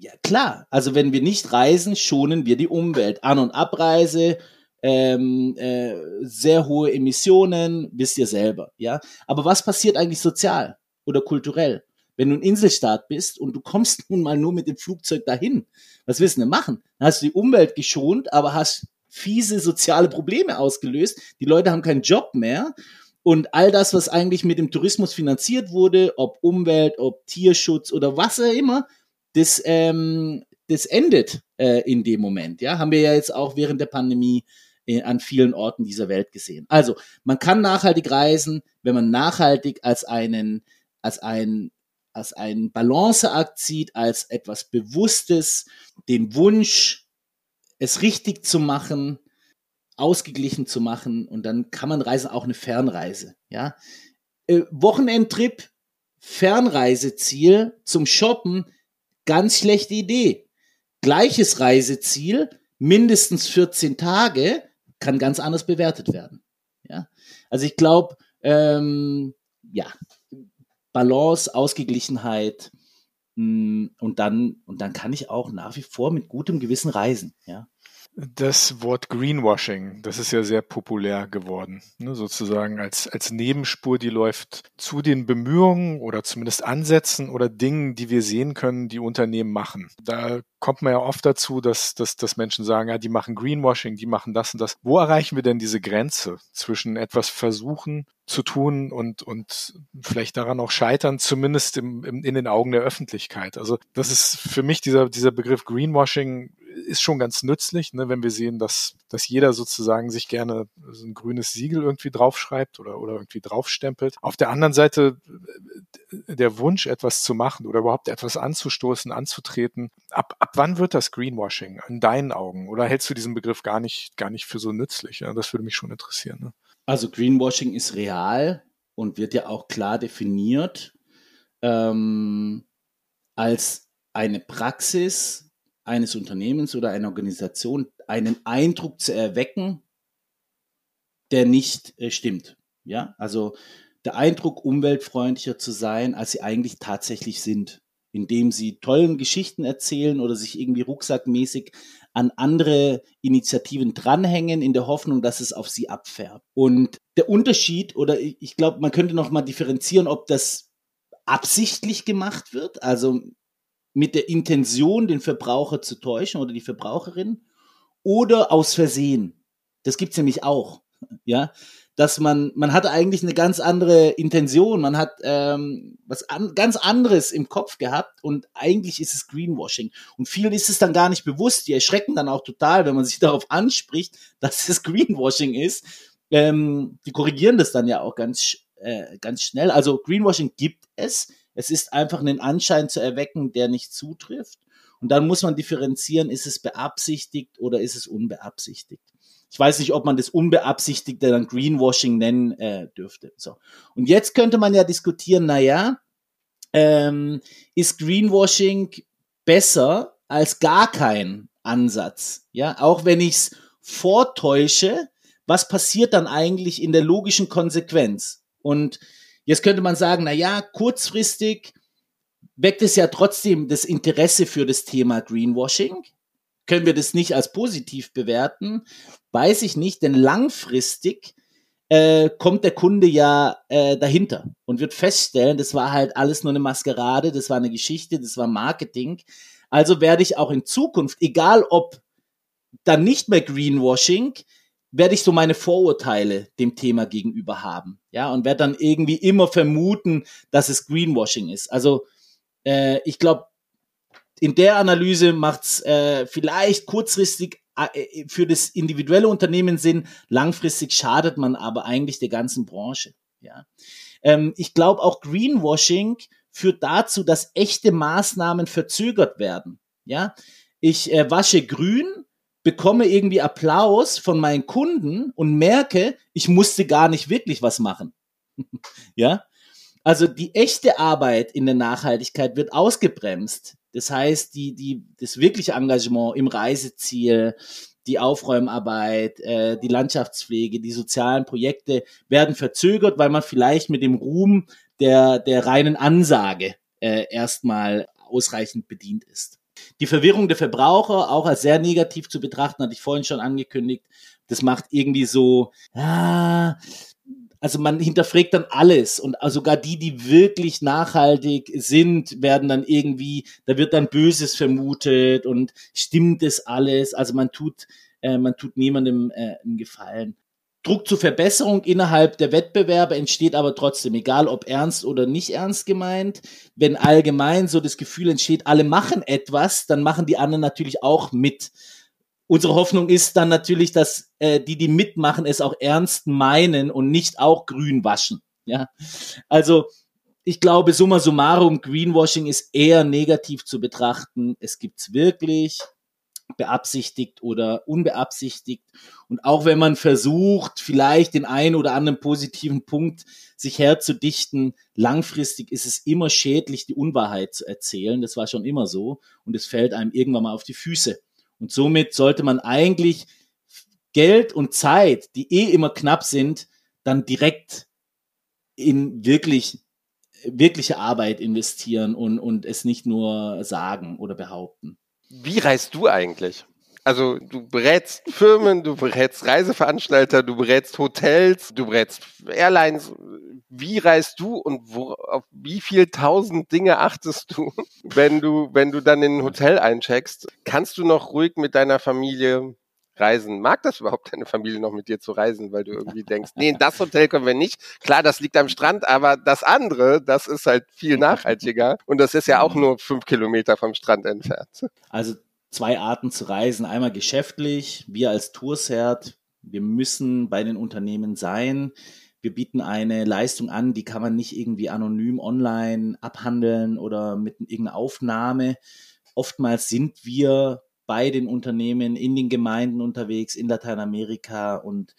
ja klar, also wenn wir nicht reisen, schonen wir die Umwelt. An- und Abreise, ähm, äh, sehr hohe Emissionen, wisst ihr selber, ja. Aber was passiert eigentlich sozial oder kulturell? Wenn du ein Inselstaat bist und du kommst <laughs> nun mal nur mit dem Flugzeug dahin, was willst du denn machen? Dann hast du die Umwelt geschont, aber hast fiese soziale Probleme ausgelöst. Die Leute haben keinen Job mehr. Und all das, was eigentlich mit dem Tourismus finanziert wurde, ob Umwelt, ob Tierschutz oder was auch immer, das, ähm, das endet äh, in dem Moment. Ja, haben wir ja jetzt auch während der Pandemie äh, an vielen Orten dieser Welt gesehen. Also man kann nachhaltig reisen, wenn man nachhaltig als einen als ein als einen Balanceakt sieht, als etwas Bewusstes, den Wunsch, es richtig zu machen, ausgeglichen zu machen und dann kann man reisen, auch eine Fernreise, ja. Äh, Wochenendtrip, Fernreiseziel zum Shoppen, ganz schlechte Idee. Gleiches Reiseziel, mindestens 14 Tage, kann ganz anders bewertet werden. Ja, also ich glaube, ähm, ja, Balance, Ausgeglichenheit mh, mm, und dann und dann kann ich auch nach wie vor mit gutem Gewissen reisen. Ja. Das Wort Greenwashing, das ist ja sehr populär geworden, ne, sozusagen als, als Nebenspur, die läuft zu den Bemühungen oder zumindest Ansätzen oder Dingen, die wir sehen können, die Unternehmen machen. Da kommt man ja oft dazu, dass, dass, dass Menschen sagen, ja, die machen Greenwashing, die machen das und das. Wo erreichen wir denn diese Grenze zwischen etwas versuchen zu tun und, und vielleicht daran auch scheitern, zumindest im, im, in den Augen der Öffentlichkeit? Also das ist für mich dieser, dieser Begriff Greenwashing ist schon ganz nützlich, ne, wenn wir sehen, dass, dass jeder sozusagen sich gerne so ein grünes Siegel irgendwie draufschreibt oder, oder irgendwie draufstempelt. Auf der anderen Seite äh, der Wunsch, etwas zu machen oder überhaupt etwas anzustoßen, anzutreten. Ab, ab wann wird das Greenwashing in deinen Augen? Oder hältst du diesen Begriff gar nicht, gar nicht für so nützlich? Ja, das würde mich schon interessieren. Ne? Also Greenwashing ist real und wird ja auch klar definiert ähm, als eine Praxis eines Unternehmens oder einer Organisation, einen Eindruck zu erwecken, der nicht äh, stimmt. Ja, also der Eindruck, umweltfreundlicher zu sein, als sie eigentlich tatsächlich sind, indem sie tollen Geschichten erzählen oder sich irgendwie rucksackmäßig an andere Initiativen dranhängen, in der Hoffnung, dass es auf sie abfärbt. Und der Unterschied, oder ich glaube, man könnte noch mal differenzieren, ob das absichtlich gemacht wird, also mit der Intention, den Verbraucher zu täuschen oder die Verbraucherin, oder aus Versehen. Das gibt's nämlich auch. <laughs> Ja, dass man, man hat eigentlich eine ganz andere Intention, man hat ähm, was an, ganz anderes im Kopf gehabt und eigentlich ist es Greenwashing. Und vielen ist es dann gar nicht bewusst, die erschrecken dann auch total, wenn man sich <laughs> darauf anspricht, dass es Greenwashing ist. Ähm, die korrigieren das dann ja auch ganz, äh, ganz schnell. Also Greenwashing gibt es. Es ist einfach einen Anschein zu erwecken, der nicht zutrifft. Und dann muss man differenzieren, ist es beabsichtigt oder ist es unbeabsichtigt. Ich weiß nicht, ob man das unbeabsichtigte dann Greenwashing nennen äh, dürfte. So. Und jetzt könnte man ja diskutieren, na ja, ähm, ist Greenwashing besser als gar kein Ansatz? Ja, auch wenn ich es vortäusche, was passiert dann eigentlich in der logischen Konsequenz? Und jetzt könnte man sagen, na ja, kurzfristig weckt es ja trotzdem das Interesse für das Thema Greenwashing können wir das nicht als positiv bewerten? Weiß ich nicht, denn langfristig äh, kommt der Kunde ja äh, dahinter und wird feststellen, das war halt alles nur eine Maskerade, das war eine Geschichte, das war Marketing. Also werde ich auch in Zukunft, egal ob dann nicht mehr Greenwashing, werde ich so meine Vorurteile dem Thema gegenüber haben. Ja, und werde dann irgendwie immer vermuten, dass es Greenwashing ist. Also äh, ich glaube, in der Analyse macht es äh, vielleicht kurzfristig äh, äh, für das individuelle Unternehmen Sinn, langfristig schadet man aber eigentlich der ganzen Branche. Ja. Ähm, ich glaube auch Greenwashing führt dazu, dass echte Maßnahmen verzögert werden. Ja, ich äh, wasche grün, bekomme irgendwie Applaus von meinen Kunden und merke, ich musste gar nicht wirklich was machen. <laughs> ja, also die echte Arbeit in der Nachhaltigkeit wird ausgebremst. Das heißt, die, die, das wirkliche Engagement im Reiseziel, die Aufräumarbeit, äh, die Landschaftspflege, die sozialen Projekte werden verzögert, weil man vielleicht mit dem Ruhm der, der reinen Ansage äh, erstmal ausreichend bedient ist. Die Verwirrung der Verbraucher auch als sehr negativ zu betrachten, hatte ich vorhin schon angekündigt. Das macht irgendwie so, ah, also man hinterfragt dann alles und sogar die, die wirklich nachhaltig sind, werden dann irgendwie, da wird dann Böses vermutet und stimmt es alles. Also man tut, äh, man tut niemandem äh, einen Gefallen. Druck zur Verbesserung innerhalb der Wettbewerbe entsteht aber trotzdem, egal ob ernst oder nicht ernst gemeint. Wenn allgemein so das Gefühl entsteht, alle machen etwas, dann machen die anderen natürlich auch mit unsere Hoffnung ist dann natürlich, dass äh, die, die mitmachen, es auch ernst meinen und nicht auch grün waschen. Ja, also ich glaube, summa summarum, Greenwashing ist eher negativ zu betrachten. Es gibt's wirklich beabsichtigt oder unbeabsichtigt. Und auch wenn man versucht, vielleicht den einen oder anderen positiven Punkt sich herzudichten, langfristig ist es immer schädlich, die Unwahrheit zu erzählen. Das war schon immer so. Und es fällt einem irgendwann mal auf die Füße. Und somit sollte man eigentlich Geld und Zeit, die eh immer knapp sind, dann direkt in wirklich wirkliche Arbeit investieren und, und es nicht nur sagen oder behaupten. Wie reist du eigentlich? Also du berätst Firmen, du berätst Reiseveranstalter, du berätst Hotels, du berätst Airlines. Wie reist du und wo, auf wie viel tausend Dinge achtest du, <laughs> wenn du, wenn du dann in ein Hotel eincheckst? Kannst du noch ruhig mit deiner Familie reisen? Mag das überhaupt deine Familie noch mit dir zu reisen, weil du irgendwie denkst, nee, in das Hotel können wir nicht. Klar, das liegt am Strand, aber das andere, das ist halt viel nachhaltiger und das ist ja auch nur fünf Kilometer vom Strand entfernt. Also zwei Arten zu reisen. Einmal geschäftlich, wir als Toursert, wir müssen bei den Unternehmen sein. Wir bieten eine Leistung an, die kann man nicht irgendwie anonym online abhandeln oder mit irgendeiner Aufnahme. Oftmals sind wir bei den Unternehmen in den Gemeinden unterwegs in Lateinamerika und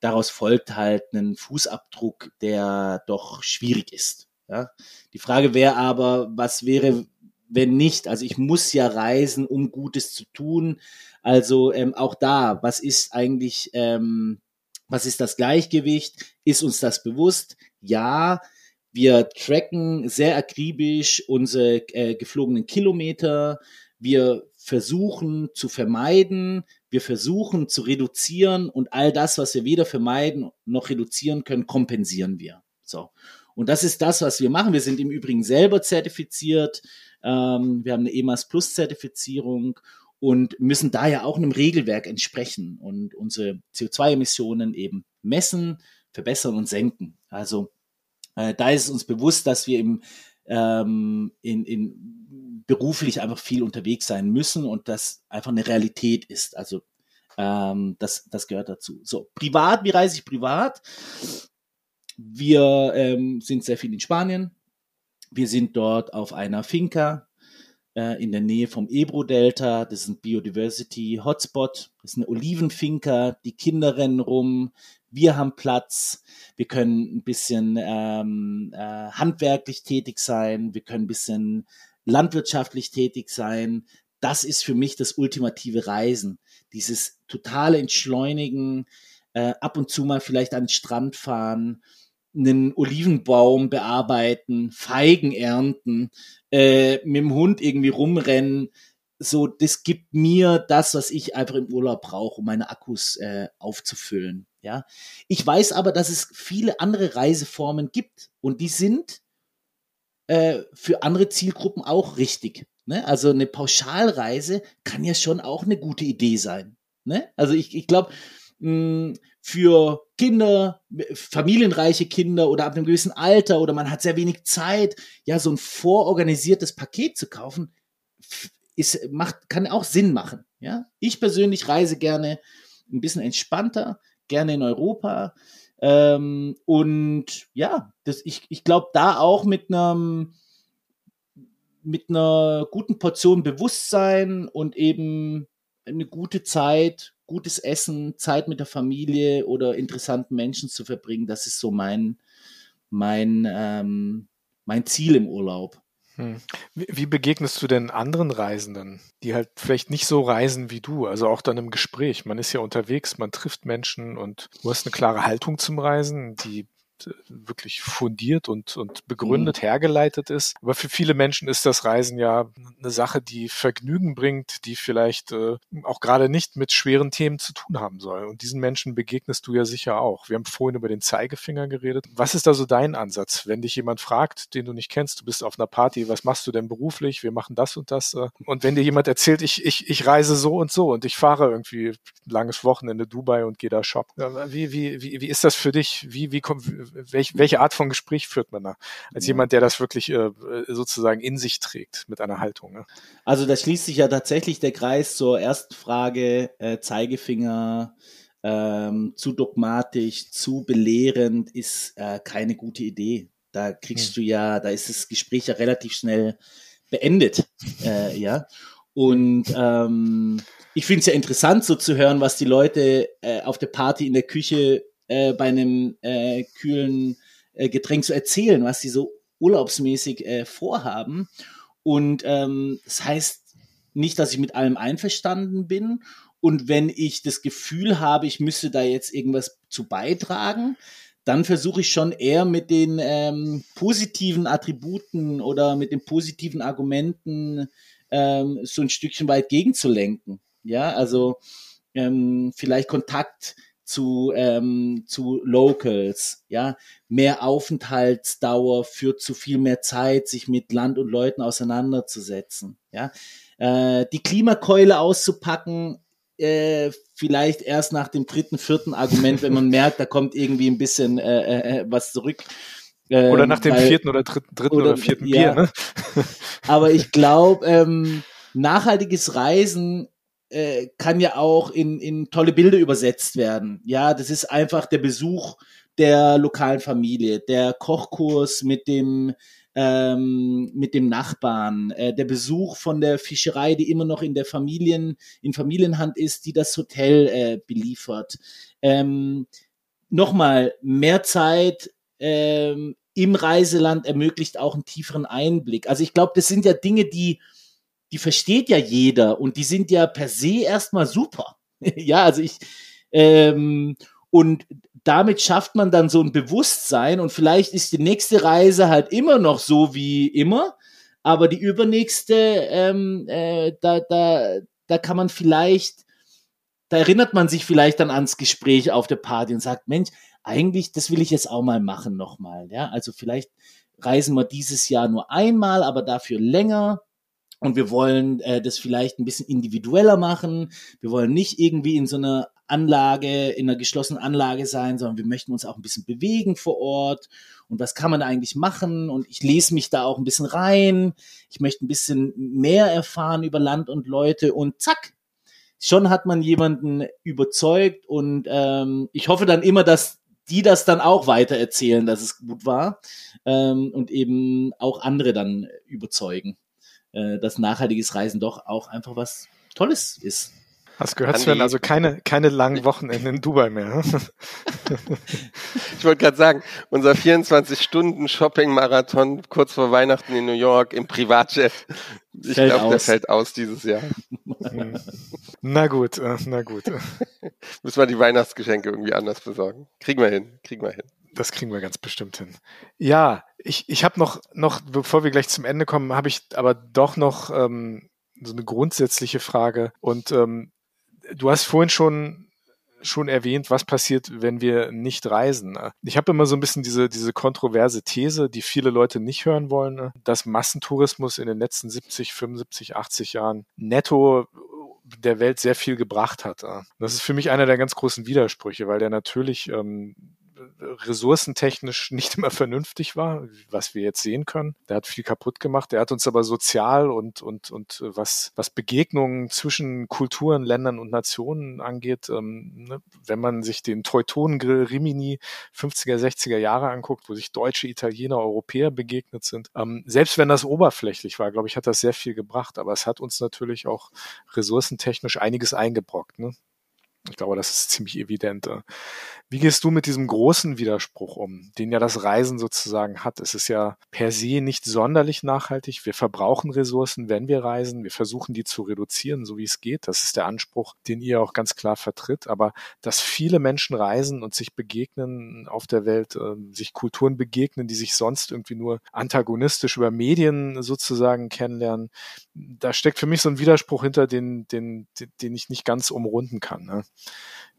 daraus folgt halt ein Fußabdruck, der doch schwierig ist. Ja? Die Frage wäre aber, was wäre, wenn nicht? Also ich muss ja reisen, um Gutes zu tun. Also ähm, auch da, was ist eigentlich, ähm, was ist das Gleichgewicht? Ist uns das bewusst? Ja, wir tracken sehr akribisch unsere äh, geflogenen Kilometer. Wir versuchen zu vermeiden, wir versuchen zu reduzieren und all das, was wir weder vermeiden noch reduzieren können, kompensieren wir. So. Und das ist das, was wir machen. Wir sind im Übrigen selber zertifiziert. Ähm, wir haben eine EMAS Plus Zertifizierung und müssen da ja auch einem Regelwerk entsprechen und unsere CO2-Emissionen eben messen, verbessern und senken. Also äh, da ist es uns bewusst, dass wir im, ähm, in, in beruflich einfach viel unterwegs sein müssen und das einfach eine Realität ist. Also ähm, das, das gehört dazu. So, privat, wie reise ich privat? Wir ähm, sind sehr viel in Spanien. Wir sind dort auf einer Finca äh, in der Nähe vom Ebro-Delta. Das ist ein Biodiversity-Hotspot. Das ist eine Olivenfinca. Die Kinder rennen rum. Wir haben Platz. Wir können ein bisschen ähm, äh, handwerklich tätig sein. Wir können ein bisschen landwirtschaftlich tätig sein. Das ist für mich das ultimative Reisen. Dieses totale Entschleunigen, äh, ab und zu mal vielleicht an den Strand fahren, einen Olivenbaum bearbeiten, Feigen ernten, äh, mit dem Hund irgendwie rumrennen. So, das gibt mir das, was ich einfach im Urlaub brauche, um meine Akkus äh, aufzufüllen. Ja, ich weiß aber, dass es viele andere Reiseformen gibt und die sind äh, für andere Zielgruppen auch richtig. Ne? Also eine Pauschalreise kann ja schon auch eine gute Idee sein. Ne? Also ich, ich glaube, für Kinder, familienreiche Kinder oder ab einem gewissen Alter oder man hat sehr wenig Zeit, ja, so ein vororganisiertes Paket zu kaufen, ist, macht, kann auch Sinn machen. Ja, ich persönlich reise gerne ein bisschen entspannter, gerne in Europa. Ähm, und ja, das, ich, ich glaube, da auch mit einem mit einer guten Portion Bewusstsein und eben eine gute Zeit, gutes Essen, Zeit mit der Familie oder interessanten Menschen zu verbringen, das ist so mein, mein, ähm, mein Ziel im Urlaub. Hm. Wie begegnest du denn anderen Reisenden, die halt vielleicht nicht so reisen wie du, also auch dann im Gespräch? Man ist ja unterwegs, man trifft Menschen und du hast eine klare Haltung zum Reisen, die wirklich fundiert und, und begründet mhm. hergeleitet ist. Aber für viele Menschen ist das Reisen ja eine Sache, die Vergnügen bringt, die vielleicht äh, auch gerade nicht mit schweren Themen zu tun haben soll. Und diesen Menschen begegnest du ja sicher auch. Wir haben vorhin über den Zeigefinger geredet. Was ist da so dein Ansatz, wenn dich jemand fragt, den du nicht kennst, du bist auf einer Party, was machst du denn beruflich? Wir machen das und das. Äh, und wenn dir jemand erzählt, ich, ich, ich reise so und so und ich fahre irgendwie ein langes Wochenende Dubai und gehe da shoppen. Wie, wie, wie, wie ist das für dich? Wie, wie kommt, welch, welche Art von Gespräch führt man da? Als ja. jemand, der das wirklich äh, sozusagen in sich trägt mit einer Haltung. Ne? Also da schließt sich ja tatsächlich der Kreis zur ersten Frage, äh, Zeigefinger, ähm, zu dogmatisch, zu belehrend ist äh, keine gute Idee. Da kriegst hm. du ja, da ist das Gespräch ja relativ schnell beendet. Äh, ja. Und ähm, ich finde es ja interessant, so zu hören, was die Leute äh, auf der Party in der Küche äh, bei einem äh, kühlen äh, Getränk zu erzählen, was sie so urlaubsmäßig äh, vorhaben. Und ähm, das heißt nicht, dass ich mit allem einverstanden bin. Und wenn ich das Gefühl habe, ich müsste da jetzt irgendwas zu beitragen, dann versuche ich schon eher mit den ähm, positiven Attributen oder mit den positiven Argumenten ähm, so ein Stückchen weit gegenzulenken. Ja, also ähm, vielleicht Kontakt zu, ähm, zu Locals, ja, mehr Aufenthaltsdauer führt zu viel mehr Zeit, sich mit Land und Leuten auseinanderzusetzen, ja, äh, die Klimakeule auszupacken, äh, vielleicht erst nach dem dritten, vierten Argument, wenn man merkt, da kommt irgendwie ein bisschen äh, äh, äh was zurück. Ähm, oder nach dem weil, vierten oder dritten, dritten oder, oder vierten ja, Bier, ne? aber ich glaube, ähm, nachhaltiges Reisen äh, kann ja auch in, in tolle Bilder übersetzt werden. Ja, das ist einfach der Besuch der lokalen Familie, der Kochkurs mit dem ähm, mit dem Nachbarn, äh, der Besuch von der Fischerei, die immer noch in der Familien in Familienhand ist, die das Hotel äh, beliefert. Ähm, nochmal mehr Zeit ähm, im Reiseland ermöglicht auch einen tieferen Einblick. Also ich glaube, das sind ja Dinge, die, die versteht ja jeder und die sind ja per se erstmal super. <laughs> ja, also ich, ähm, und damit schafft man dann so ein Bewusstsein und vielleicht ist die nächste Reise halt immer noch so wie immer, aber die übernächste, ähm, äh, da, da, da kann man vielleicht, da erinnert man sich vielleicht dann ans Gespräch auf der Party und sagt, Mensch, eigentlich, das will ich jetzt auch mal machen nochmal. Ja, also vielleicht reisen wir dieses Jahr nur einmal, aber dafür länger. Und wir wollen äh, das vielleicht ein bisschen individueller machen. Wir wollen nicht irgendwie in so einer Anlage, in einer geschlossenen Anlage sein, sondern wir möchten uns auch ein bisschen bewegen vor Ort. Und was kann man eigentlich machen? Und ich lese mich da auch ein bisschen rein. Ich möchte ein bisschen mehr erfahren über Land und Leute. Und zack, schon hat man jemanden überzeugt. Und ähm, ich hoffe dann immer, dass die das dann auch weiter erzählen, dass es gut war ähm, und eben auch andere dann überzeugen, äh, dass nachhaltiges Reisen doch auch einfach was Tolles ist. Hast gehört, Sven, also keine, keine langen Wochenenden in Dubai mehr. <laughs> ich wollte gerade sagen, unser 24-Stunden-Shopping-Marathon kurz vor Weihnachten in New York im Privatjet. Ich glaube, der fällt aus dieses Jahr. <laughs> Na gut, äh, na gut. Müssen wir die Weihnachtsgeschenke irgendwie anders besorgen. Kriegen wir hin, kriegen wir hin. Das kriegen wir ganz bestimmt hin. Ja, ich, ich habe noch, noch, bevor wir gleich zum Ende kommen, habe ich aber doch noch ähm, so eine grundsätzliche Frage. Und ähm, du hast vorhin schon schon erwähnt, was passiert, wenn wir nicht reisen. Ich habe immer so ein bisschen diese, diese kontroverse These, die viele Leute nicht hören wollen, dass Massentourismus in den letzten 70, 75, 80 Jahren netto der Welt sehr viel gebracht hat. Das ist für mich einer der ganz großen Widersprüche, weil der natürlich ähm, ressourcentechnisch <laughs> nicht immer vernünftig war, was wir jetzt sehen können. Der hat viel kaputt gemacht. Der hat uns aber sozial und, und, und was, was Begegnungen zwischen Kulturen, Ländern und Nationen angeht, ähm, ne, wenn man sich den Teutonengrill Rimini 50er, 60er Jahre anguckt, wo sich Deutsche, Italiener, Europäer begegnet sind, ähm, selbst wenn das oberflächlich war, glaube ich, hat das sehr viel gebracht. Aber es hat uns natürlich auch ressourcentechnisch einiges eingebrockt. Ne? Ich glaube, das ist <laughs> ziemlich evident. Wie gehst du mit diesem großen Widerspruch um, den ja das Reisen sozusagen hat? Es ist ja per se nicht sonderlich nachhaltig. Wir verbrauchen Ressourcen, wenn wir reisen. Wir versuchen, die zu reduzieren, so wie es geht. Das ist der Anspruch, den ihr auch ganz klar vertritt. Aber dass viele Menschen reisen und sich begegnen auf der Welt, äh, sich Kulturen begegnen, die sich sonst irgendwie nur antagonistisch über Medien sozusagen kennenlernen, da steckt für mich so ein Widerspruch hinter, den, den, den ich nicht ganz umrunden kann. Ne?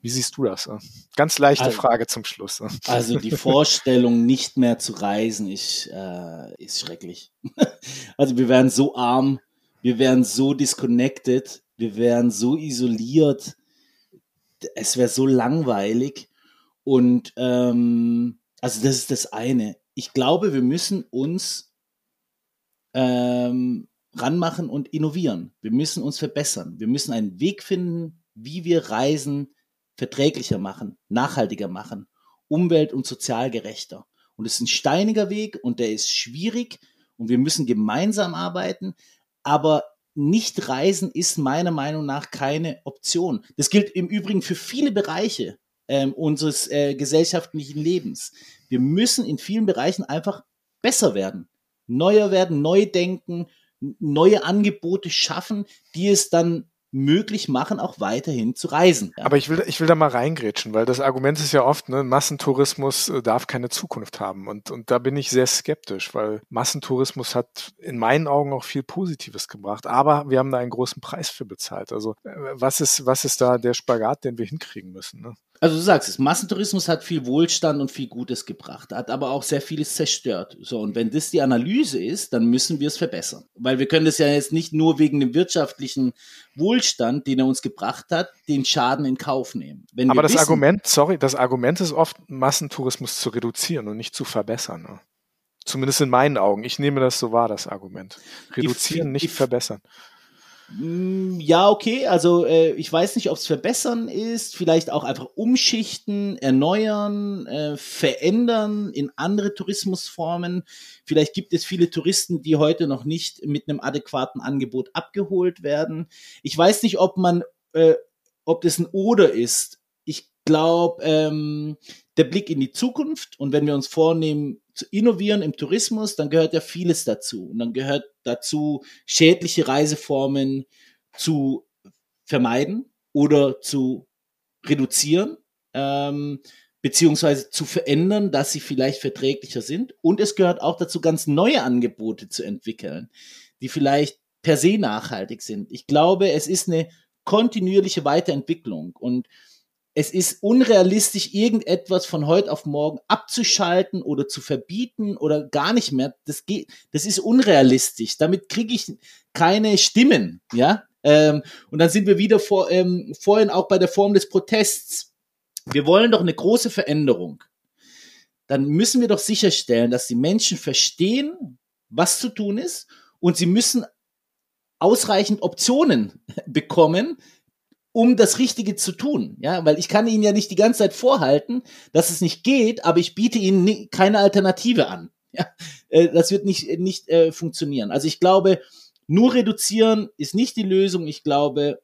Wie siehst du das? Ganz leichte also, Frage zum Schluss. Also die <laughs> Vorstellung, nicht mehr zu reisen, ist, äh, ist schrecklich. <laughs> Also wir wären so arm, wir wären so disconnected, wir wären so isoliert, es wäre so langweilig. Und ähm, also das ist das eine. Ich glaube, wir müssen uns ähm, ranmachen und innovieren. Wir müssen uns verbessern. Wir müssen einen Weg finden, wie wir Reisen verträglicher machen, nachhaltiger machen, umwelt- und sozialgerechter. Und es ist ein steiniger Weg und der ist schwierig und wir müssen gemeinsam arbeiten, aber nicht reisen ist meiner Meinung nach keine Option. Das gilt im Übrigen für viele Bereiche ähm, unseres äh, gesellschaftlichen Lebens. Wir müssen in vielen Bereichen einfach besser werden, neuer werden, neu denken, neue Angebote schaffen, die es dann möglich machen, auch weiterhin zu reisen. Ja. Aber ich will, ich will da mal reingrätschen, weil das Argument ist ja oft, ne, Massentourismus äh, darf keine Zukunft haben. Und, und da bin ich sehr skeptisch, weil Massentourismus hat in meinen Augen auch viel Positives gebracht. Aber wir haben da einen großen Preis für bezahlt. Also äh, was ist, was ist da der Spagat, den wir hinkriegen müssen? Ne? Also du sagst es, Massentourismus hat viel Wohlstand und viel Gutes gebracht, hat aber auch sehr vieles zerstört. So, und wenn das die Analyse ist, dann müssen wir es verbessern. Weil wir können das ja jetzt nicht nur wegen dem wirtschaftlichen Wohlstand, den er uns gebracht hat, den Schaden in Kauf nehmen. Wenn aber das wissen, Argument, sorry, das Argument ist oft, Massentourismus zu reduzieren und nicht zu verbessern. Ne? Zumindest in meinen Augen. Ich nehme das so wahr, das Argument. Reduzieren, die, nicht die, verbessern. Mm, ja, okay. Also äh, ich weiß nicht, ob es verbessern ist, vielleicht auch einfach umschichten, erneuern, äh, verändern in andere Tourismusformen. Vielleicht gibt es viele Touristen, die heute noch nicht mit einem adäquaten Angebot abgeholt werden. Ich weiß nicht, ob man, äh, ob das ein Oder ist. Ich glaube, ähm, der Blick in die Zukunft und wenn wir uns vornehmen, zu innovieren im Tourismus, dann gehört ja vieles dazu. Und dann gehört dazu, schädliche Reiseformen zu vermeiden oder zu reduzieren, ähm, beziehungsweise zu verändern, dass sie vielleicht verträglicher sind. Und es gehört auch dazu, ganz neue Angebote zu entwickeln, die vielleicht per se nachhaltig sind. Ich glaube, es ist eine kontinuierliche Weiterentwicklung und es ist unrealistisch, irgendetwas von heute auf morgen abzuschalten oder zu verbieten oder gar nicht mehr. Das geht, das ist unrealistisch. Damit kriege ich keine Stimmen, ja. Ähm, und dann sind wir wieder vor, ähm, vorhin auch bei der Form des Protests. Wir wollen doch eine große Veränderung. Dann müssen wir doch sicherstellen, dass die Menschen verstehen, was zu tun ist und sie müssen ausreichend Optionen <laughs> bekommen, um das Richtige zu tun. Ja, weil ich kann Ihnen ja nicht die ganze Zeit vorhalten, dass es nicht geht, aber ich biete Ihnen keine Alternative an. <laughs> Ja, äh, das wird nicht, nicht äh, funktionieren. Also ich glaube, nur reduzieren ist nicht die Lösung. Ich glaube,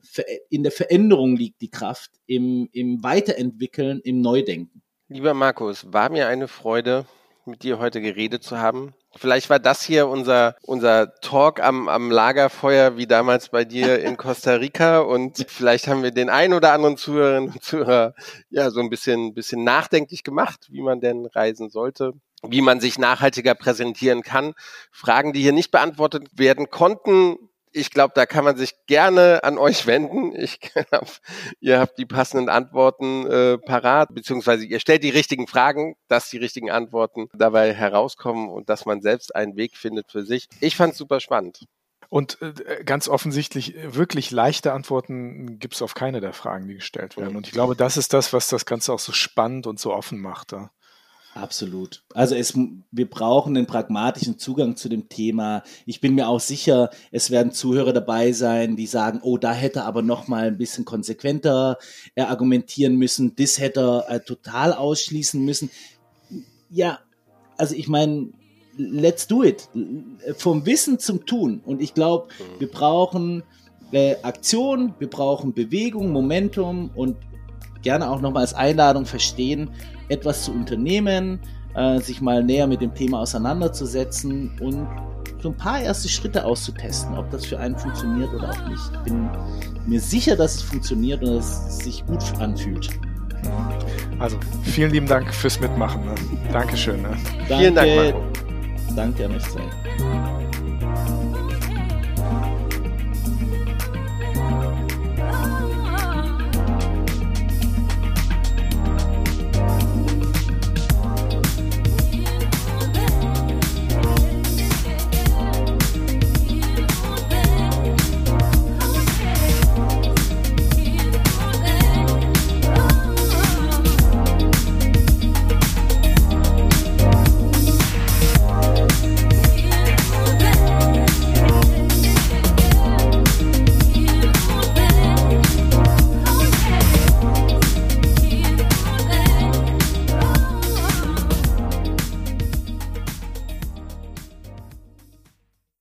in der Veränderung liegt die Kraft, im, im Weiterentwickeln, im Neudenken. Lieber Markus, war mir eine Freude, mit dir heute geredet zu haben. Vielleicht war das hier unser, unser Talk am, am Lagerfeuer wie damals bei dir <laughs> in Costa Rica und vielleicht haben wir den ein oder anderen Zuhörerinnen und Zuhörer ja so ein bisschen, bisschen nachdenklich gemacht, wie man denn reisen sollte wie man sich nachhaltiger präsentieren kann. Fragen, die hier nicht beantwortet werden konnten, ich glaube, da kann man sich gerne an euch wenden. Ich <laughs> glaube, ihr habt die passenden Antworten äh, parat, beziehungsweise ihr stellt die richtigen Fragen, dass die richtigen Antworten dabei herauskommen und dass man selbst einen Weg findet für sich. Ich fand es super spannend. Und äh, ganz offensichtlich, wirklich leichte Antworten gibt es auf keine der Fragen, die gestellt werden. Und ich glaube, das ist das, was das Ganze auch so spannend und so offen macht. Absolut. Also es, wir brauchen einen pragmatischen Zugang zu dem Thema. Ich bin mir auch sicher, es werden Zuhörer dabei sein, die sagen, oh, da hätte er aber noch mal ein bisschen konsequenter äh, argumentieren müssen, das hätte er äh, total ausschließen müssen. Ja, also ich meine, let's do it. Vom Wissen zum Tun. Und ich glaube, wir brauchen äh, Aktion, wir brauchen Bewegung, Momentum und gerne auch nochmal als Einladung verstehen, etwas zu unternehmen, äh, sich mal näher mit dem Thema auseinanderzusetzen und so ein paar erste Schritte auszutesten, ob das für einen funktioniert oder auch nicht. Ich bin mir sicher, dass es funktioniert und dass es sich gut anfühlt. Also vielen lieben Dank fürs Mitmachen. Ne? Dankeschön. Ne? Danke, vielen Dank. Marco. Danke an euch zwei.